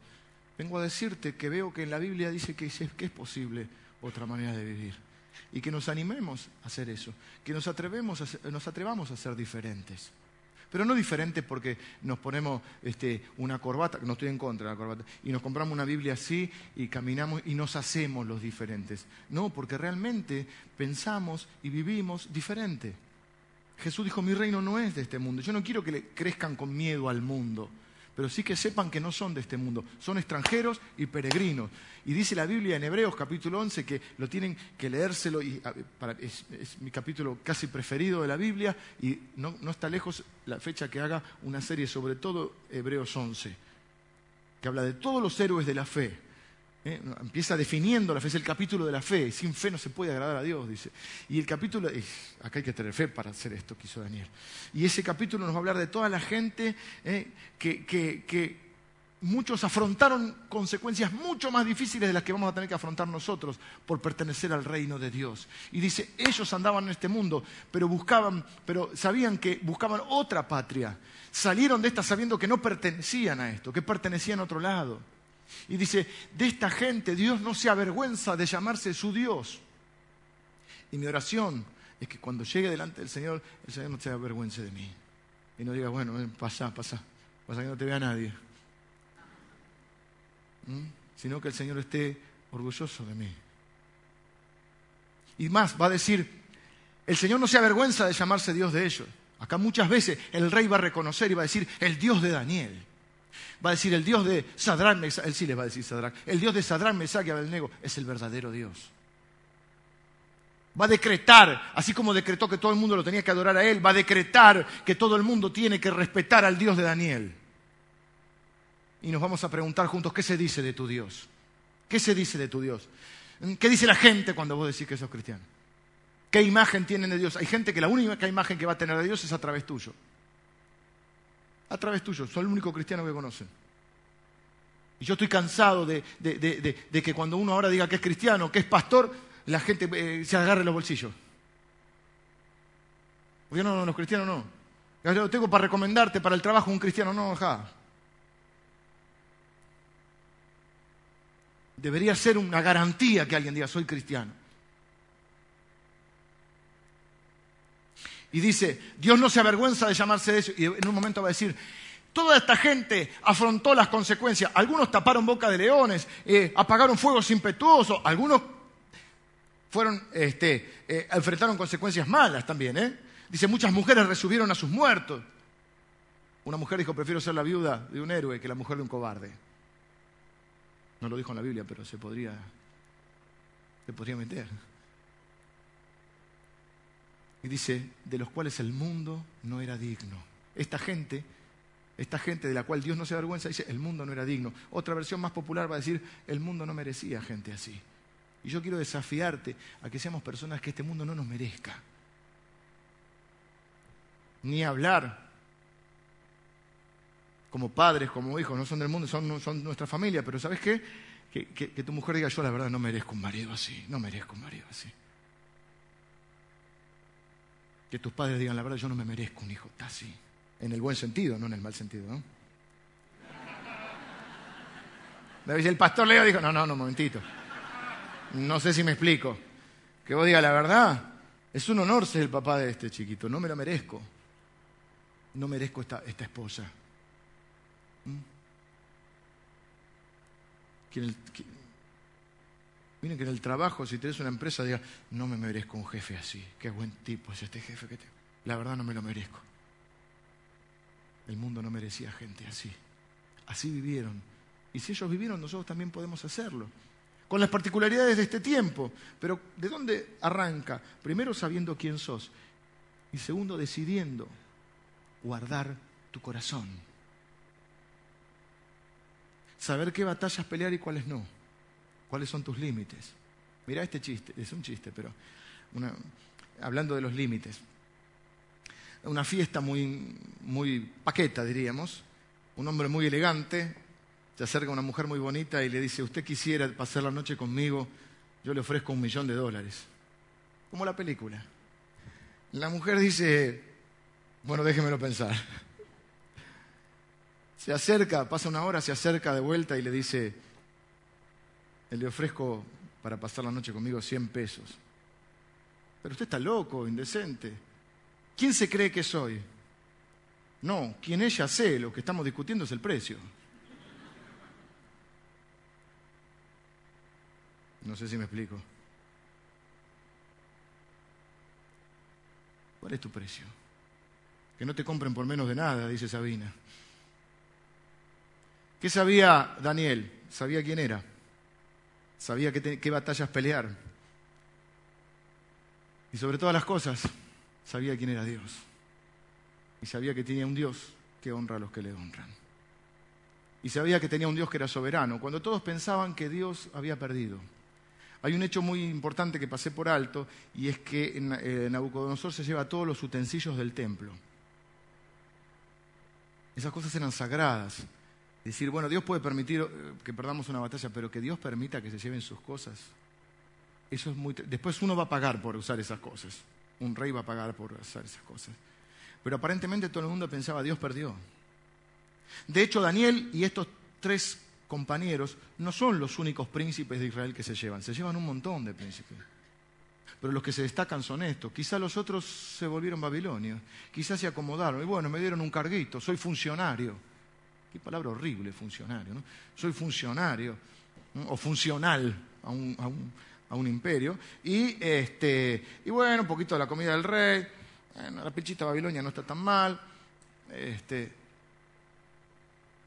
Vengo a decirte que veo que en la Biblia dice que es posible otra manera de vivir y que nos animemos a hacer eso, que nos, atrevemos nos atrevamos a ser diferentes. Pero no diferentes porque nos ponemos este, una corbata, que no estoy en contra de la corbata, y nos compramos una Biblia así y caminamos y nos hacemos los diferentes. No, porque realmente pensamos y vivimos diferente. Jesús dijo, mi reino no es de este mundo. Yo no quiero que le crezcan con miedo al mundo pero sí que sepan que no son de este mundo, son extranjeros y peregrinos. Y dice la Biblia en Hebreos capítulo 11 que lo tienen que leérselo, y es, mi capítulo casi preferido de la Biblia, y no, no está lejos la fecha que haga una serie sobre todo Hebreos 11, que habla de todos los héroes de la fe ¿eh? Empieza definiendo la fe, es el capítulo de la fe. Sin fe no se puede agradar a Dios, dice. Y el capítulo, acá hay que tener fe para hacer esto que hizo Daniel. Y ese capítulo nos va a hablar de toda la gente ¿eh? que, que muchos afrontaron consecuencias mucho más difíciles de las que vamos a tener que afrontar nosotros por pertenecer al reino de Dios. Y dice, ellos andaban en este mundo, pero buscaban, pero sabían que buscaban otra patria. Salieron de esta sabiendo que no pertenecían a esto, que pertenecían a otro lado. Y dice, de esta gente Dios no se avergüenza de llamarse su Dios. Y mi oración es que cuando llegue delante del Señor, el Señor no se avergüence de mí. Y no diga, bueno, pasa, pasa, pasa que no te vea nadie. ¿Mm? Sino que el Señor esté orgulloso de mí. Y más, va a decir, el Señor no se avergüenza de llamarse Dios de ellos. Acá muchas veces el rey va a reconocer y va a decir, el Dios de Daniel. Va a decir, el Dios de Sadrán, él sí le va a decir Sadrán, el Dios de Sadrán, Mesach y Abelnego es el verdadero Dios. Va a decretar, así como decretó que todo el mundo lo tenía que adorar a él, va a decretar que todo el mundo tiene que respetar al Dios de Daniel. Y nos vamos a preguntar juntos, ¿qué se dice de tu Dios? ¿Qué se dice de tu Dios? ¿Qué dice la gente cuando vos decís que sos cristiano? ¿Qué imagen tienen de Dios? Hay gente que la única imagen que va a tener de Dios es a través tuyo. A través tuyo, soy el único cristiano que conocen. Y yo estoy cansado de, que cuando uno ahora diga que es cristiano, que es pastor, la gente eh, se agarre los bolsillos. Porque no, no, los cristianos no. Yo tengo para recomendarte para el trabajo un cristiano, no, ja. Debería ser una garantía que alguien diga, soy cristiano. Y dice, Dios no se avergüenza de llamarse de eso. Y en un momento va a decir, toda esta gente afrontó las consecuencias. Algunos taparon boca de leones, eh, apagaron fuegos impetuosos, algunos fueron, este, eh, enfrentaron consecuencias malas también. ¿eh? Dice, muchas mujeres resubieron a sus muertos. Una mujer dijo, prefiero ser la viuda de un héroe que la mujer de un cobarde. No lo dijo en la Biblia, pero se podría, se podría meter. Y dice, de los cuales el mundo no era digno. Esta gente, esta gente de la cual Dios no se avergüenza, dice, el mundo no era digno. Otra versión más popular va a decir, el mundo no merecía gente así. Y yo quiero desafiarte a que seamos personas que este mundo no nos merezca. Ni hablar como padres, como hijos, no son del mundo, son, son nuestra familia, pero ¿sabes qué? Que, que tu mujer diga, yo la verdad no merezco un marido así, no merezco un marido así que tus padres digan la verdad, yo no me merezco un hijo así. En el buen sentido, no en el mal sentido, ¿no? El pastor Leo dijo, no, no, no, un momentito. No sé si me explico. Que vos digas la verdad. Es un honor ser el papá de este chiquito. No me lo merezco. No merezco esta, esta esposa. ¿Mm? Miren que en el trabajo, si tenés una empresa, diga, no me merezco un jefe así. Qué buen tipo es este jefe que te... La verdad no me lo merezco. El mundo no merecía gente así. Así vivieron. Y si ellos vivieron, nosotros también podemos hacerlo. Con las particularidades de este tiempo. Pero ¿de dónde arranca? Primero sabiendo quién sos. Y segundo, decidiendo guardar tu corazón. Saber qué batallas pelear y cuáles no. ¿Cuáles son tus límites? Mira este chiste, es un chiste, pero hablando de los límites. Una fiesta muy, muy paqueta, diríamos. Un hombre muy elegante se acerca a una mujer muy bonita y le dice, usted quisiera pasar la noche conmigo, yo le ofrezco un millón de dólares. Como la película. La mujer dice, bueno, déjemelo pensar. Se acerca, pasa una hora, se acerca de vuelta y le dice, le ofrezco para pasar la noche conmigo 100 pesos. Pero usted está loco, indecente. ¿Quién se cree que soy? No, quien ella sé, lo que estamos discutiendo es el precio. No sé si me explico. ¿Cuál es tu precio? Que no te compren por menos de nada, dice Sabina. ¿Qué sabía Daniel? Sabía quién era sabía qué, batallas pelear. Y sobre todas las cosas, sabía quién era Dios. Y sabía que tenía un Dios que honra a los que le honran. Y sabía que tenía un Dios que era soberano, cuando todos pensaban que Dios había perdido. Hay un hecho muy importante que pasé por alto, y es que eh, Nabucodonosor se lleva todos los utensilios del templo. Esas cosas eran sagradas. Decir, bueno, Dios puede permitir eh, que perdamos una batalla, pero que Dios permita que se lleven sus cosas. Eso es muy. Después uno va a pagar por usar esas cosas. Un rey va a pagar por usar esas cosas. Pero aparentemente todo el mundo pensaba, Dios perdió. De hecho, Daniel y estos tres compañeros no son los únicos príncipes de Israel que se llevan, se llevan un montón de príncipes. Pero los que se destacan son estos. Quizá los otros se volvieron babilonios, quizás se acomodaron. Y bueno, me dieron un carguito, soy funcionario. Qué palabra horrible, funcionario. ¿no? Soy funcionario o funcional a un, imperio. Y, este, y bueno, un poquito de la comida del rey. la pichita Babilonia no está tan mal. Este,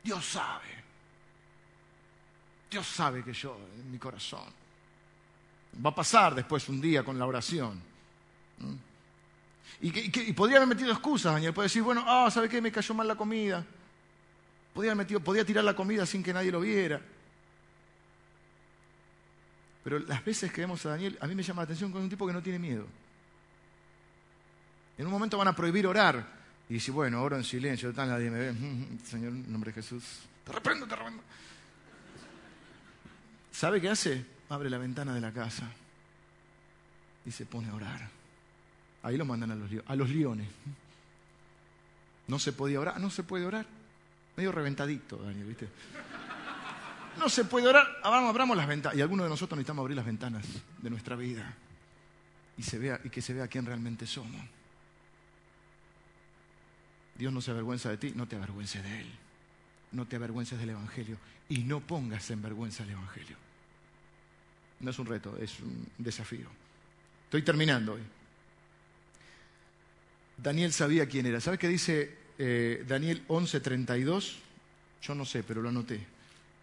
Dios sabe. Dios sabe que yo, en mi corazón. Va a pasar después un día con la oración. Y, podría haber metido excusas, Daniel. Puede decir, bueno, ah, ¿sabe qué? Me cayó mal la comida. Podía, metido, podía tirar la comida sin que nadie lo viera. Pero las veces que vemos a Daniel, a mí me llama la atención con un tipo que no tiene miedo. En un momento van a prohibir orar Y dice, bueno, oro en silencio, tal, nadie me ve. Señor, en nombre de Jesús. Te reprendo, te reprendo. ¿Sabe qué hace? Abre la ventana de la casa y se pone a orar. Ahí lo mandan a los, a los leones. No se podía orar, no se puede orar. Medio reventadito, Daniel, ¿viste? No se puede orar, abramos, las ventanas. Y algunos de nosotros necesitamos abrir las ventanas de nuestra vida y que se vea quién realmente somos. Dios no se avergüenza de ti, no te avergüences de Él. No te avergüences del Evangelio y no pongas en vergüenza el Evangelio. No es un reto, es un desafío. Estoy terminando hoy. Daniel sabía quién era. ¿Sabes qué dice eh, Daniel 11:32? Yo no sé, pero lo anoté.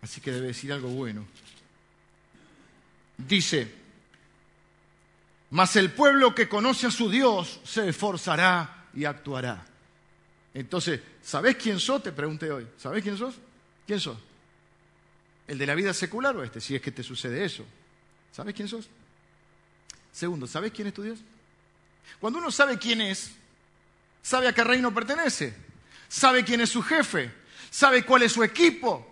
Así que debe decir algo bueno. Dice, mas el pueblo que conoce a su Dios se esforzará y actuará. Entonces, ¿sabés quién sos? Te pregunté hoy. ¿Sabés quién sos? ¿Quién sos? ¿El de la vida secular o este? Si es que te sucede eso. ¿Sabes quién sos? Segundo, ¿sabes quién es tu Dios? Cuando uno sabe quién es, sabe a qué reino pertenece, sabe quién es su jefe, sabe cuál es su equipo,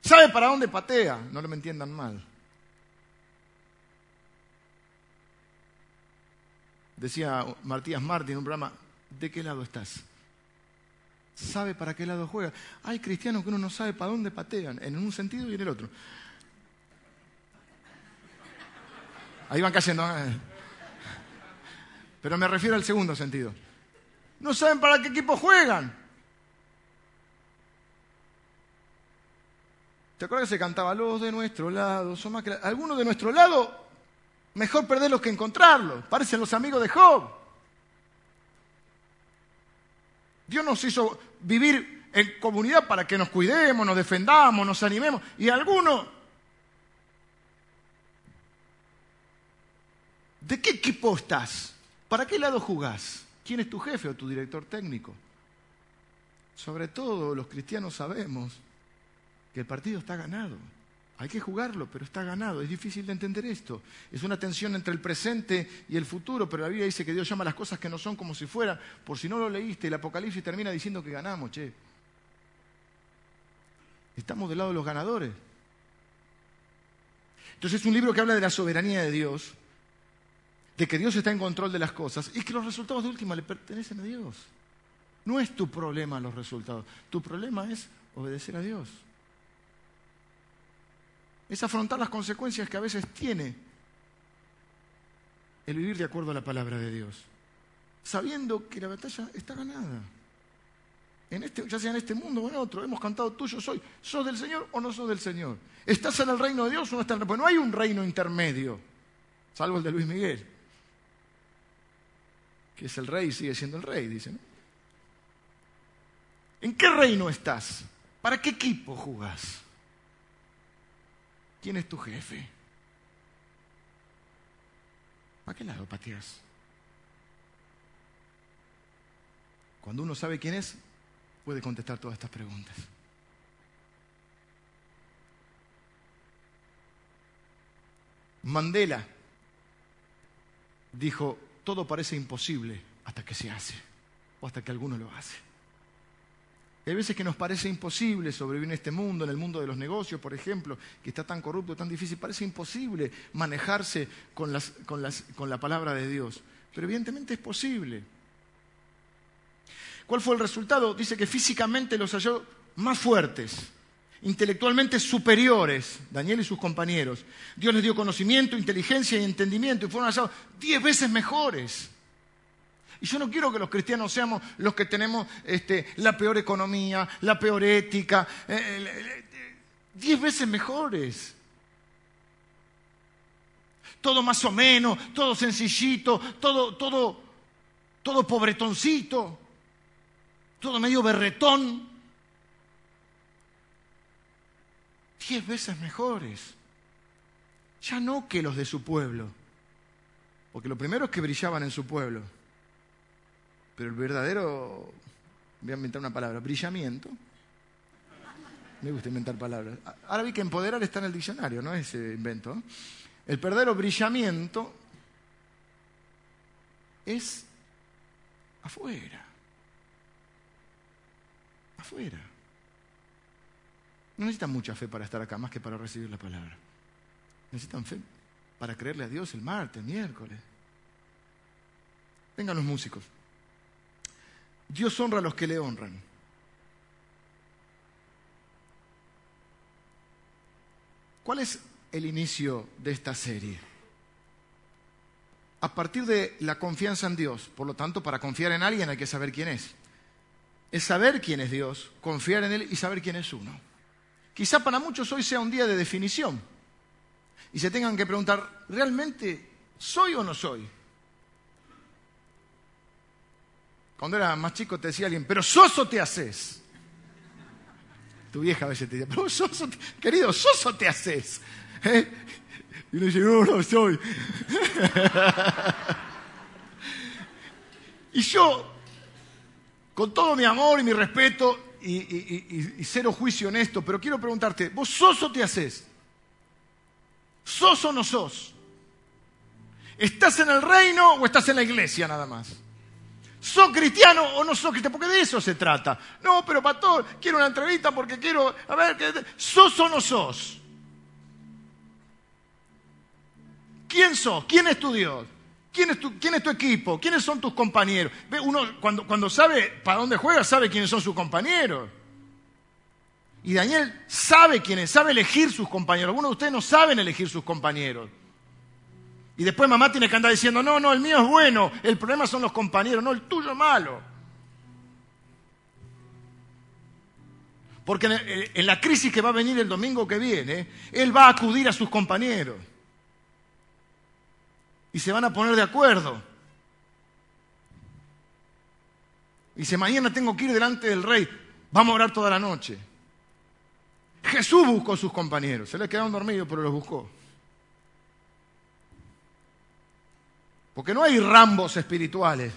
sabe para dónde patea, no me entiendan mal. Decía Martías Martín en un programa, ¿de qué lado estás? Sabe para qué lado juega. Hay cristianos que uno no sabe para dónde patean, en un sentido y en el otro. Ahí van cayendo. Pero me refiero al segundo sentido. No saben para qué equipo juegan. ¿Te acuerdas que se cantaba los de nuestro lado? Son más que... Algunos de nuestro lado, mejor perderlos que encontrarlos. Parecen los amigos de Job. Dios nos hizo vivir en comunidad para que nos cuidemos, nos defendamos, nos animemos. Y algunos ¿De qué equipo estás? ¿Para qué lado jugás? ¿Quién es tu jefe o tu director técnico? Sobre todo los cristianos sabemos que el partido está ganado. Hay que jugarlo, pero está ganado. Es difícil de entender esto. Es una tensión entre el presente y el futuro, pero la Biblia dice que Dios llama las cosas que no son como si fueran. Por si no lo leíste, el Apocalipsis termina diciendo que ganamos, che. Estamos del lado de los ganadores. Entonces es un libro que habla de la soberanía de Dios, de que Dios está en control de las cosas y que los resultados de última le pertenecen a Dios. No es tu problema los resultados, tu problema es obedecer a Dios. Es afrontar las consecuencias que a veces tiene el vivir de acuerdo a la palabra de Dios, sabiendo que la batalla está ganada. En este, ya sea en este mundo o en otro, hemos cantado tuyo soy. ¿Sos del Señor o no sos del Señor? ¿Estás en el reino de Dios o no estás en el reino? Pues no hay un reino intermedio, salvo el de Luis Miguel que es el rey sigue siendo el rey, dice. ¿En qué reino estás? ¿Para qué equipo jugás? ¿Quién es tu jefe? ¿Para qué lado pateas? Cuando uno sabe quién es, puede contestar todas estas preguntas. Mandela dijo, todo parece imposible hasta que se hace o hasta que alguno lo hace. Hay veces que nos parece imposible sobrevivir en este mundo, en el mundo de los negocios, por ejemplo, que está tan corrupto, tan difícil. Parece imposible manejarse con, la palabra de Dios. Pero evidentemente es posible. ¿Cuál fue el resultado? Dice que físicamente los halló más fuertes, intelectualmente superiores, Daniel y sus compañeros. Dios les dio conocimiento, inteligencia y entendimiento y fueron hallados diez veces mejores. Y yo no quiero que los cristianos seamos los que tenemos este, la peor economía, la peor ética, eh, eh, diez veces mejores. Todo más o menos, todo sencillito, todo, todo, todo pobretoncito, todo medio berretón. Diez veces mejores. Ya no que los de su pueblo. Porque lo primero es que brillaban en su pueblo. Pero el verdadero, voy a inventar una palabra, brillamiento. Me gusta inventar palabras. Ahora vi que empoderar está en el diccionario, no es invento. El verdadero brillamiento es afuera. Afuera. No necesitan mucha fe para estar acá, más que para recibir la palabra. Necesitan fe para creerle a Dios el martes, miércoles. Vengan los músicos. Dios honra a los que le honran. ¿Cuál es el inicio de esta serie? A partir de la confianza en Dios, por lo tanto, para confiar en alguien hay que saber quién es. Es saber quién es Dios, confiar en Él y saber quién es uno. Quizá para muchos hoy sea un día de definición y se tengan que preguntar, ¿realmente soy o no soy? Cuando era más chico te decía alguien, pero soso te haces. Tu vieja a veces te decía, pero soso, querido, soso te haces. ¿Eh? Y uno dice, no, no soy. y yo, con todo mi amor y mi respeto y, cero juicio en esto, pero quiero preguntarte, ¿vos sos o te haces? ¿Sos o no sos? ¿Estás en el reino o estás en la iglesia nada más? ¿Sos cristiano o no sos cristiano? Porque de eso se trata. No, pero pastor, quiero una entrevista porque quiero, a ver, ¿sos o no sos? ¿Quién sos? ¿Quién es tu Dios? ¿Quién es tu, equipo? ¿Quiénes son tus compañeros? Uno cuando, cuando sabe para dónde juega, sabe quiénes son sus compañeros. Y Daniel sabe quiénes, sabe elegir sus compañeros. Algunos de ustedes no saben elegir sus compañeros. Y después mamá tiene que andar diciendo, no, no, el mío es bueno, el problema son los compañeros, no, el tuyo es malo. Porque en la crisis que va a venir el domingo que viene, él va a acudir a sus compañeros. Y se van a poner de acuerdo. Y dice, mañana tengo que ir delante del rey, vamos a orar toda la noche. Jesús buscó a sus compañeros, se les quedaron dormidos, pero los buscó. Porque no hay rambos espirituales.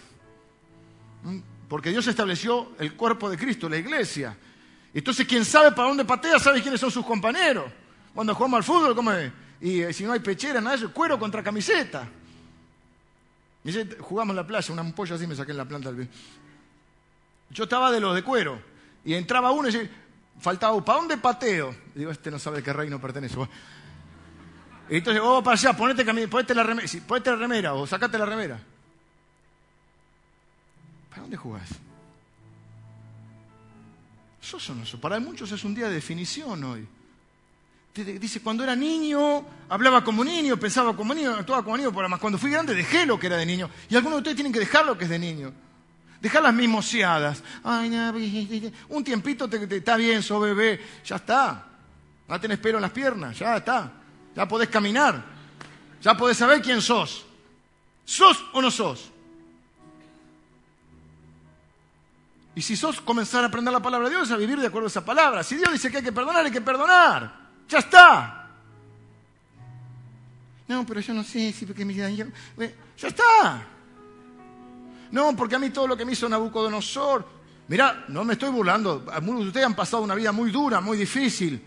Porque Dios estableció el cuerpo de Cristo, la iglesia. Entonces, quien sabe para dónde patea, sabe quiénes son sus compañeros. Cuando jugamos al fútbol, ¿cómo es? Y eh, si no hay pechera, nada eso, cuero contra camiseta. Jugamos en la playa, una ampolla así me saqué en la planta Yo estaba de los de cuero. Y entraba uno y decía, faltaba, ¿para dónde pateo? Digo, este no sabe a qué reino pertenece. Y entonces, oh, para allá, ponete, ponete, la remera, ponete la remera o sacate la remera. ¿Para dónde jugás? ¿Sos o no? Para muchos es un día de definición hoy. Dice, cuando era niño, hablaba como niño, pensaba como niño, actuaba como niño, pero además cuando fui grande dejé lo que era de niño. Y algunos de ustedes tienen que dejar lo que es de niño. Dejar las mimoseadas. Ay, no, un tiempito te, está bien, sos bebé, ya está. No tenés pelo en las piernas, ya está. Ya podés caminar. Ya podés saber quién sos. ¿Sos o no sos? Y si sos, comenzar a aprender la palabra de Dios, a vivir de acuerdo a esa palabra. Si Dios dice que hay que perdonar, hay que perdonar. Ya está. No, pero yo no sé si porque me Ya está. No, porque a mí todo lo que me hizo Nabucodonosor. Mira, no me estoy burlando. Algunos de ustedes han pasado una vida muy dura, muy difícil.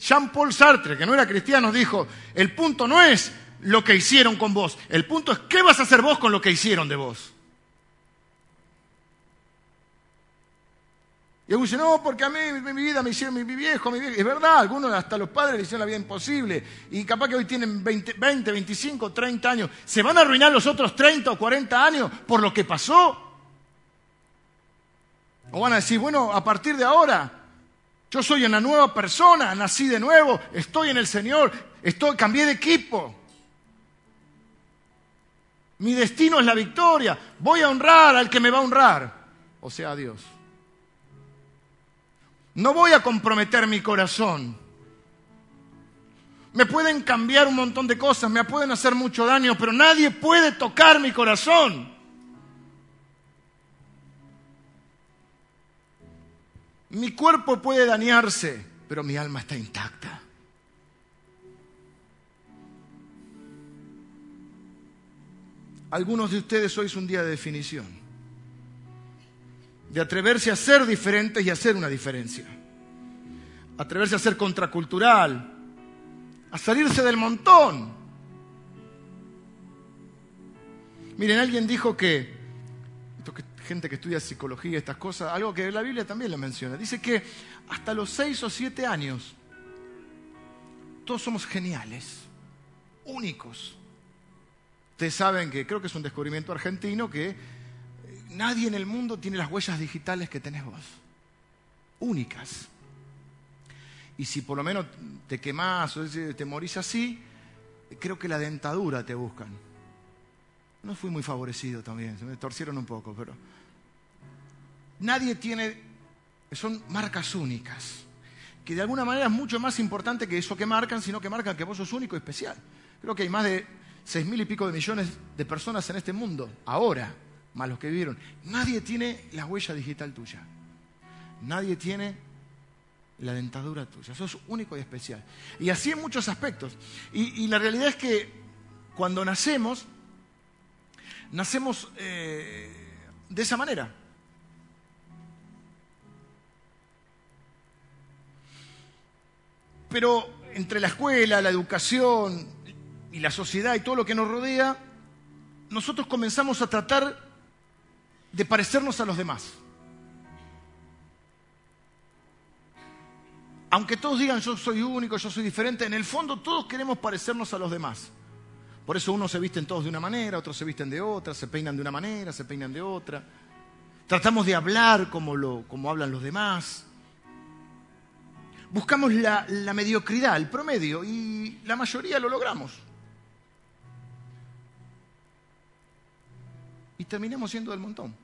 Jean-Paul Sartre, que no era cristiano, dijo, el punto no es lo que hicieron con vos, el punto es qué vas a hacer vos con lo que hicieron de vos. Y algunos dicen, no, porque a mí mi vida me hicieron mi, viejo, mi viejo. Es verdad, algunos hasta los padres le hicieron la vida imposible. Y capaz que hoy tienen 20, 20, 25, 30 años. ¿Se van a arruinar los otros 30 o 40 años por lo que pasó? O van a decir, bueno, a partir de ahora yo soy una nueva persona, nací de nuevo, estoy en el Señor, estoy, cambié de equipo. Mi destino es la victoria. Voy a honrar al que me va a honrar, o sea, a Dios. No voy a comprometer mi corazón. Me pueden cambiar un montón de cosas, me pueden hacer mucho daño, pero nadie puede tocar mi corazón. Mi cuerpo puede dañarse, pero mi alma está intacta. Algunos de ustedes hoy es un día de definición, de atreverse a ser diferentes y hacer una diferencia, atreverse a ser contracultural, a salirse del montón. Miren, alguien dijo que gente que estudia psicología, estas cosas, algo que la Biblia también le menciona. Dice que hasta los seis o siete años todos somos geniales, únicos. Ustedes saben que creo que es un descubrimiento argentino que nadie en el mundo tiene las huellas digitales que tenés vos. Únicas. Y si por lo menos te quemás o te morís así, creo que la dentadura te buscan. No fui muy favorecido también, se me torcieron un poco, pero nadie tiene, son marcas únicas, que de alguna manera es mucho más importante que eso que marcan, sino que marcan que vos sos único y especial. Creo que hay más de seis mil y pico de millones de personas en este mundo, ahora, más los que vivieron. Nadie tiene la huella digital tuya. Nadie tiene la dentadura tuya. Sos único y especial. Y así en muchos aspectos. Y, la realidad es que cuando nacemos, nacemos eh, de esa manera. Pero entre la escuela, la educación y la sociedad y todo lo que nos rodea, nosotros comenzamos a tratar de parecernos a los demás. aunque todos digan yo soy único, yo soy diferente, en el fondo todos queremos parecernos a los demás. Por eso unos se visten todos de una manera, otros se visten de otra, se peinan de una manera, se peinan de otra. Tratamos de hablar como, lo, como hablan los demás. Buscamos la, la mediocridad, el promedio, y la mayoría lo logramos. Y terminamos siendo del montón.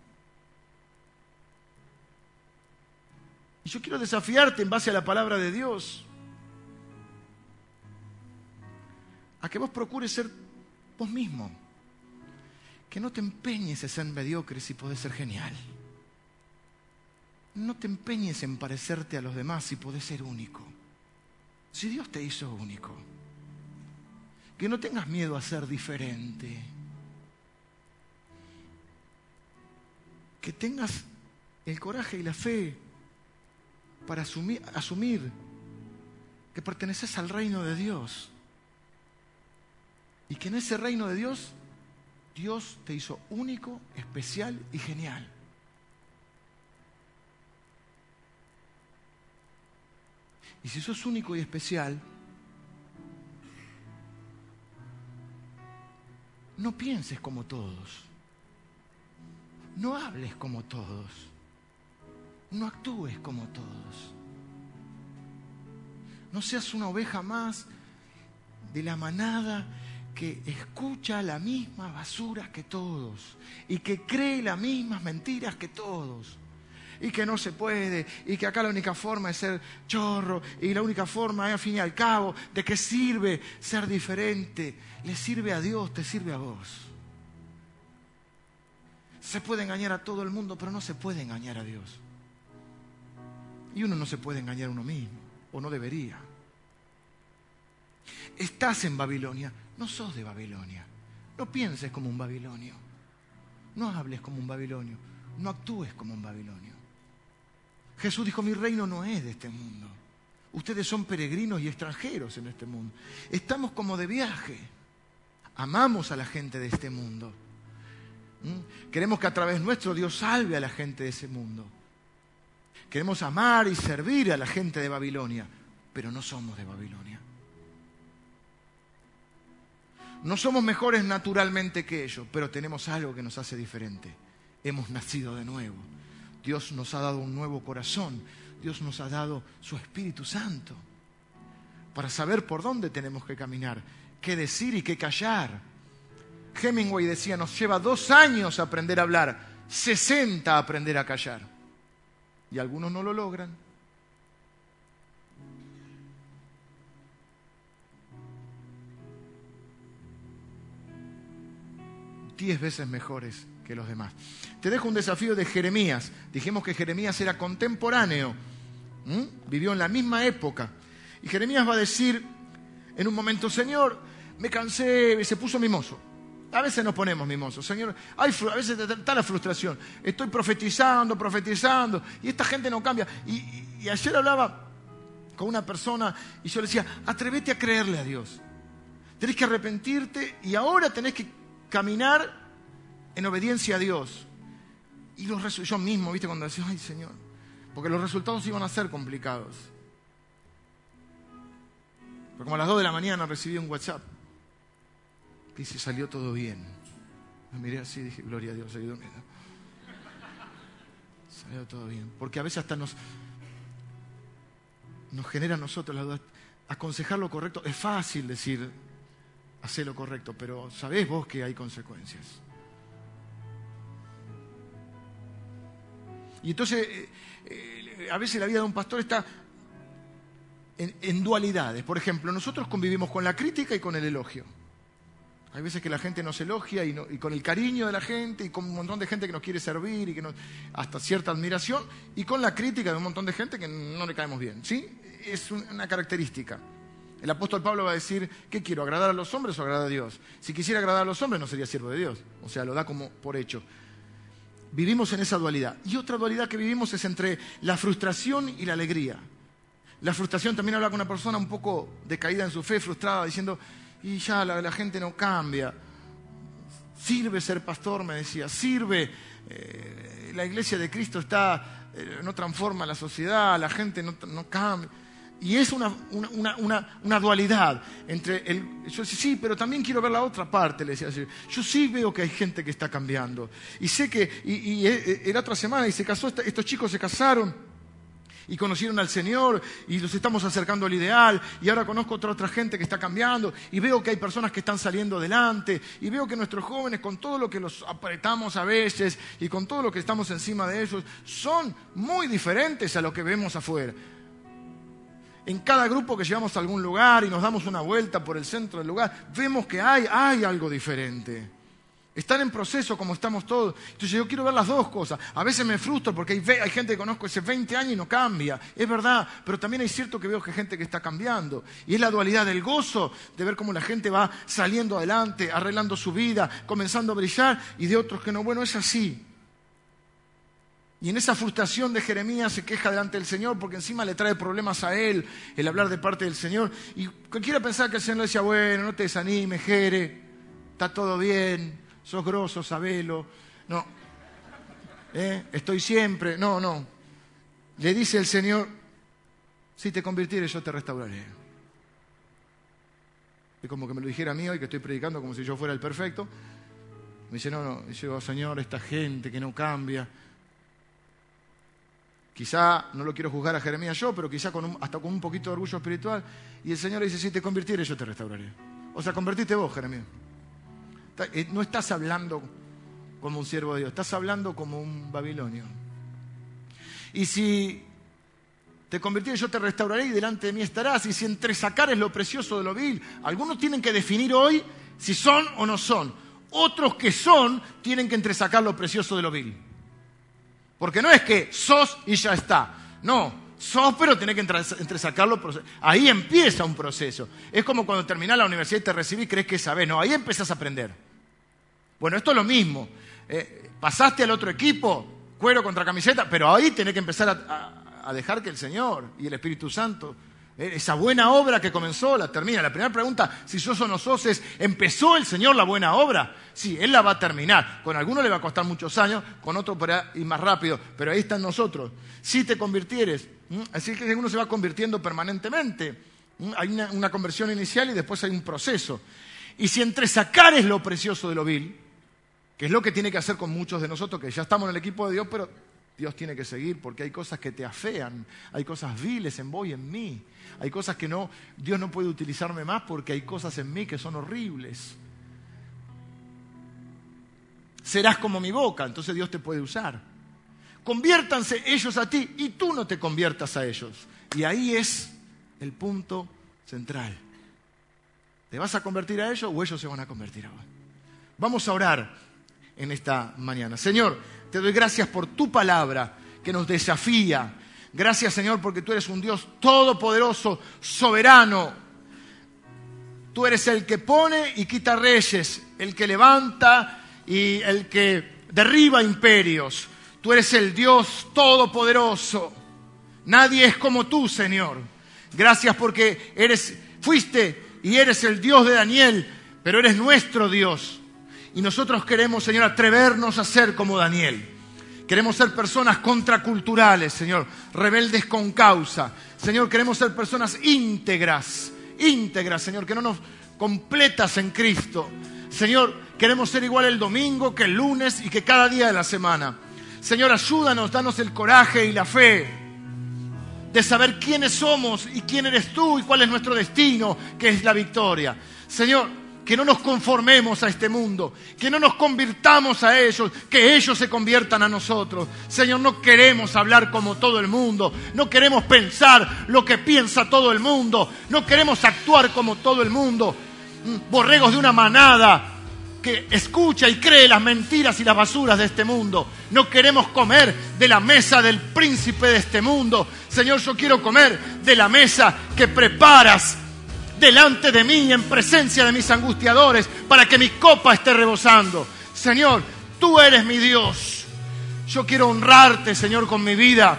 Y yo quiero desafiarte en base a la palabra de Dios a que vos procures ser vos mismo. Que no te empeñes en ser mediocre si podés ser genial. No te empeñes en parecerte a los demás si podés ser único. Si Dios te hizo único. Que no tengas miedo a ser diferente. Que tengas el coraje y la fe para asumir, que perteneces al reino de Dios. Y que en ese reino de Dios, Dios te hizo único, especial y genial. Y si sos único y especial, no pienses como todos. No hables como todos no actúes como todos. No seas una oveja más de la manada que escucha la misma basura que todos y que cree las mismas mentiras que todos y que no se puede y que acá la única forma es ser chorro y la única forma es al fin y al cabo de que sirve ser diferente. Le sirve a Dios, te sirve a vos. Se puede engañar a todo el mundo, pero no se puede engañar a Dios. Y uno no se puede engañar a uno mismo, o no debería. Estás en Babilonia, no sos de Babilonia. No pienses como un babilonio. No hables como un babilonio. No actúes como un babilonio. Jesús dijo, mi reino no es de este mundo. Ustedes son peregrinos y extranjeros en este mundo. Estamos como de viaje. Amamos a la gente de este mundo. ¿Mm? Queremos que a través nuestro Dios salve a la gente de ese mundo. Queremos amar y servir a la gente de Babilonia, pero no somos de Babilonia. No somos mejores naturalmente que ellos, pero tenemos algo que nos hace diferente. Hemos nacido de nuevo. Dios nos ha dado un nuevo corazón. Dios nos ha dado su Espíritu Santo para saber por dónde tenemos que caminar, qué decir y qué callar. Hemingway decía, nos lleva dos años aprender a hablar, sesenta aprender a callar y algunos no lo logran. Diez veces mejores que los demás. Te dejo un desafío de Jeremías. Dijimos que Jeremías era contemporáneo, vivió en la misma época. Y Jeremías va a decir en un momento, Señor, me cansé, se puso mimoso. A veces nos ponemos mimosos, Señor. Hay, a veces está la frustración. Estoy profetizando, profetizando, y esta gente no cambia. Y, ayer hablaba con una persona y yo le decía, atrévete a creerle a Dios. Tenés que arrepentirte y ahora tenés que caminar en obediencia a Dios. Y los yo mismo, ¿viste? Cuando decía, ay Señor, porque los resultados iban a ser complicados. Pero como a las 2 de la mañana recibí un WhatsApp. Dice, salió todo bien. Me miré así y dije, gloria a Dios, seguí durmiendo. Salió todo bien. Porque a veces hasta nos, nos genera a nosotros la duda. Aconsejar lo correcto es fácil decir, hacer lo correcto, pero sabés vos que hay consecuencias. Y entonces, eh, eh, a veces la vida de un pastor está en, dualidades. Por ejemplo, nosotros convivimos con la crítica y con el elogio. Hay veces que la gente nos elogia y, con el cariño de la gente y con un montón de gente que nos quiere servir y que nos, hasta cierta admiración y con la crítica de un montón de gente que no le caemos bien. ¿sí? Es una característica. El apóstol Pablo va a decir, ¿qué quiero? ¿Agradar a los hombres o agradar a Dios? Si quisiera agradar a los hombres no sería siervo de Dios. O sea, lo da como por hecho. Vivimos en esa dualidad. Y otra dualidad que vivimos es entre la frustración y la alegría. La frustración también habla con una persona un poco decaída en su fe, frustrada, diciendo, y ya la, gente no cambia. Sirve ser pastor, me decía, sirve. Eh, la iglesia de Cristo está, eh, no transforma la sociedad, la gente no, cambia. Y es una, una, dualidad entre el... Yo decía, sí, pero también quiero ver la otra parte, le decía. Yo sí veo que hay gente que está cambiando. Y sé que, y, y eh, otra semana y se casó, estos chicos se casaron y conocieron al Señor y los estamos acercando al ideal y ahora conozco otra otra gente que está cambiando y veo que hay personas que están saliendo adelante y veo que nuestros jóvenes con todo lo que los apretamos a veces y con todo lo que estamos encima de ellos son muy diferentes a lo que vemos afuera. En cada grupo que llevamos a algún lugar y nos damos una vuelta por el centro del lugar, vemos que hay, hay algo diferente. Están en proceso como estamos todos. Entonces yo quiero ver las dos cosas. A veces me frustro porque hay, gente que conozco hace 20 años y no cambia. Es verdad, pero también hay cierto que veo que hay gente que está cambiando. Y es la dualidad del gozo de ver cómo la gente va saliendo adelante, arreglando su vida, comenzando a brillar y de otros que no. Bueno, es así. Y en esa frustración de Jeremías se queja delante del Señor porque encima le trae problemas a él el hablar de parte del Señor. Y cualquiera pensar que el Señor le decía, bueno, no te desanimes, Jere, está todo bien, sos grosso, sabelo. No. ¿Eh? Estoy siempre. No, no. Le dice el Señor, si te convirtieres yo te restauraré. Es como que me lo dijera a mí hoy que estoy predicando como si yo fuera el perfecto. Me dice, no, no. Dice, oh, Señor, esta gente que no cambia. Quizá, no lo quiero juzgar a Jeremías yo, pero quizá con hasta con un poquito de orgullo espiritual. Y el Señor dice, si te convirtieres yo te restauraré. O sea, convertiste vos, Jeremías. Eh, no estás hablando como un siervo de Dios, estás hablando como un babilonio. Y si te convertí, yo te restauraré y delante de mí estarás. Y si entre sacar es lo precioso de lo vil, algunos tienen que definir hoy si son o no son. Otros que son tienen que entresacar lo precioso de lo vil. Porque no es que sos y ya está. No, sos, pero tenés que entresacarlo. Ahí empieza un proceso. Es como cuando terminás la universidad y te recibís, crees que sabés. No, ahí empezás a aprender. Bueno, esto es lo mismo. Eh, pasaste al otro equipo, cuero contra camiseta, pero ahí tenés que empezar a, dejar que el Señor y el Espíritu Santo, esa buena obra que comenzó, la termina. La primera pregunta, si sos o no sos, es, ¿empezó el Señor la buena obra? Sí, Él la va a terminar. Con algunos le va a costar muchos años, con otros para ir más rápido, pero ahí están nosotros. Si te convirtieres, así que uno se va convirtiendo permanentemente. Hay una, una, conversión inicial y después hay un proceso. Y si entre sacar es lo precioso de lo vil, que es lo que tiene que hacer con muchos de nosotros, que ya estamos en el equipo de Dios, pero Dios tiene que seguir porque hay cosas que te afean, hay cosas viles en vos y en mí, hay cosas que no, Dios no puede utilizarme más porque hay cosas en mí que son horribles. Serás como mi boca, entonces Dios te puede usar. Conviértanse ellos a ti y tú no te conviertas a ellos. Y ahí es el punto central. ¿Te vas a convertir a ellos o ellos se van a convertir a vos? Vamos a orar en esta mañana. Señor, te doy gracias por tu palabra que nos desafía. Gracias, Señor, porque tú eres un Dios todopoderoso, soberano. Tú eres el que pone y quita reyes, el que levanta y el que derriba imperios. Tú eres el Dios todopoderoso. Nadie es como tú, Señor. Gracias porque eres, fuiste y eres el Dios de Daniel, pero eres nuestro Dios. Y nosotros queremos, Señor, atrevernos a ser como Daniel. Queremos ser personas contraculturales, Señor, rebeldes con causa. Señor, queremos ser personas íntegras, íntegras, Señor, que no nos completas en Cristo. Señor, queremos ser igual el domingo que el lunes y que cada día de la semana. Señor, ayúdanos, danos el coraje y la fe de saber quiénes somos y quién eres tú y cuál es nuestro destino, que es la victoria. Señor, que no nos conformemos a este mundo, que no nos convirtamos a ellos, que ellos se conviertan a nosotros. Señor, no queremos hablar como todo el mundo, no queremos pensar lo que piensa todo el mundo, no queremos actuar como todo el mundo, mm, borregos de una manada que escucha y cree las mentiras y las basuras de este mundo. No queremos comer de la mesa del príncipe de este mundo. Señor, yo quiero comer de la mesa que preparas delante de mí, en presencia de mis angustiadores, para que mi copa esté rebosando. Señor, tú eres mi Dios. Yo quiero honrarte, Señor, con mi vida,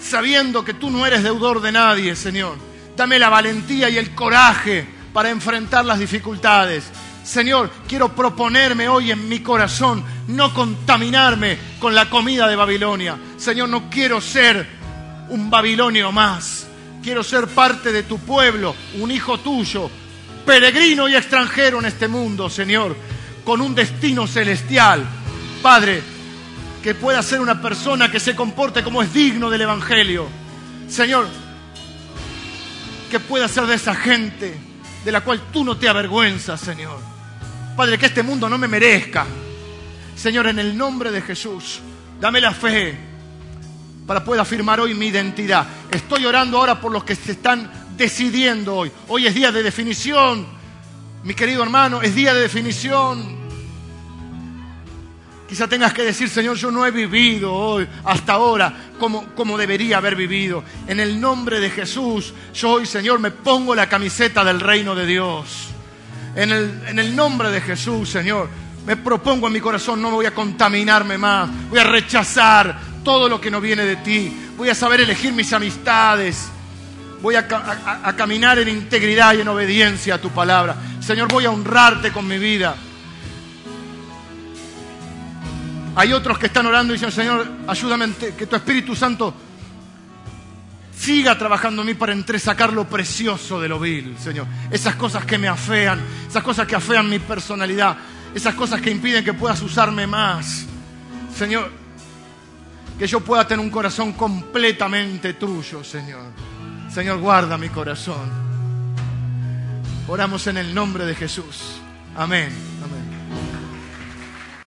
sabiendo que tú no eres deudor de nadie, Señor. Dame la valentía y el coraje para enfrentar las dificultades. Señor, quiero proponerme hoy en mi corazón no contaminarme con la comida de Babilonia. Señor, no quiero ser un babilonio más quiero ser parte de tu pueblo, un hijo tuyo, peregrino y extranjero en este mundo, Señor, con un destino celestial. Padre, que pueda ser una persona que se comporte como es digno del Evangelio. Señor, que pueda ser de esa gente de la cual tú no te avergüenzas, Señor. Padre, que este mundo no me merezca. Señor, en el nombre de Jesús, dame la fe para poder afirmar hoy mi identidad. Estoy orando ahora por los que se están decidiendo hoy. Hoy es día de definición, mi querido hermano, es día de definición. Quizá tengas que decir, Señor, yo no he vivido hoy, hasta ahora, como, como debería haber vivido. En el nombre de Jesús, yo hoy, Señor, me pongo la camiseta del reino de Dios. En el, en el nombre de Jesús, Señor, me propongo en mi corazón, no voy a contaminarme más, voy a rechazar todo lo que no viene de ti. Voy a saber elegir mis amistades. Voy a, caminar en integridad y en obediencia a tu palabra. Señor, voy a honrarte con mi vida. Hay otros que están orando y dicen, Señor, ayúdame que tu Espíritu Santo siga trabajando en mí para entresacar lo precioso de lo vil, Señor. Esas cosas que me afean, esas cosas que afean mi personalidad, esas cosas que impiden que puedas usarme más. Señor, que yo pueda tener un corazón completamente tuyo, Señor. Señor, guarda mi corazón. Oramos en el nombre de Jesús. Amén.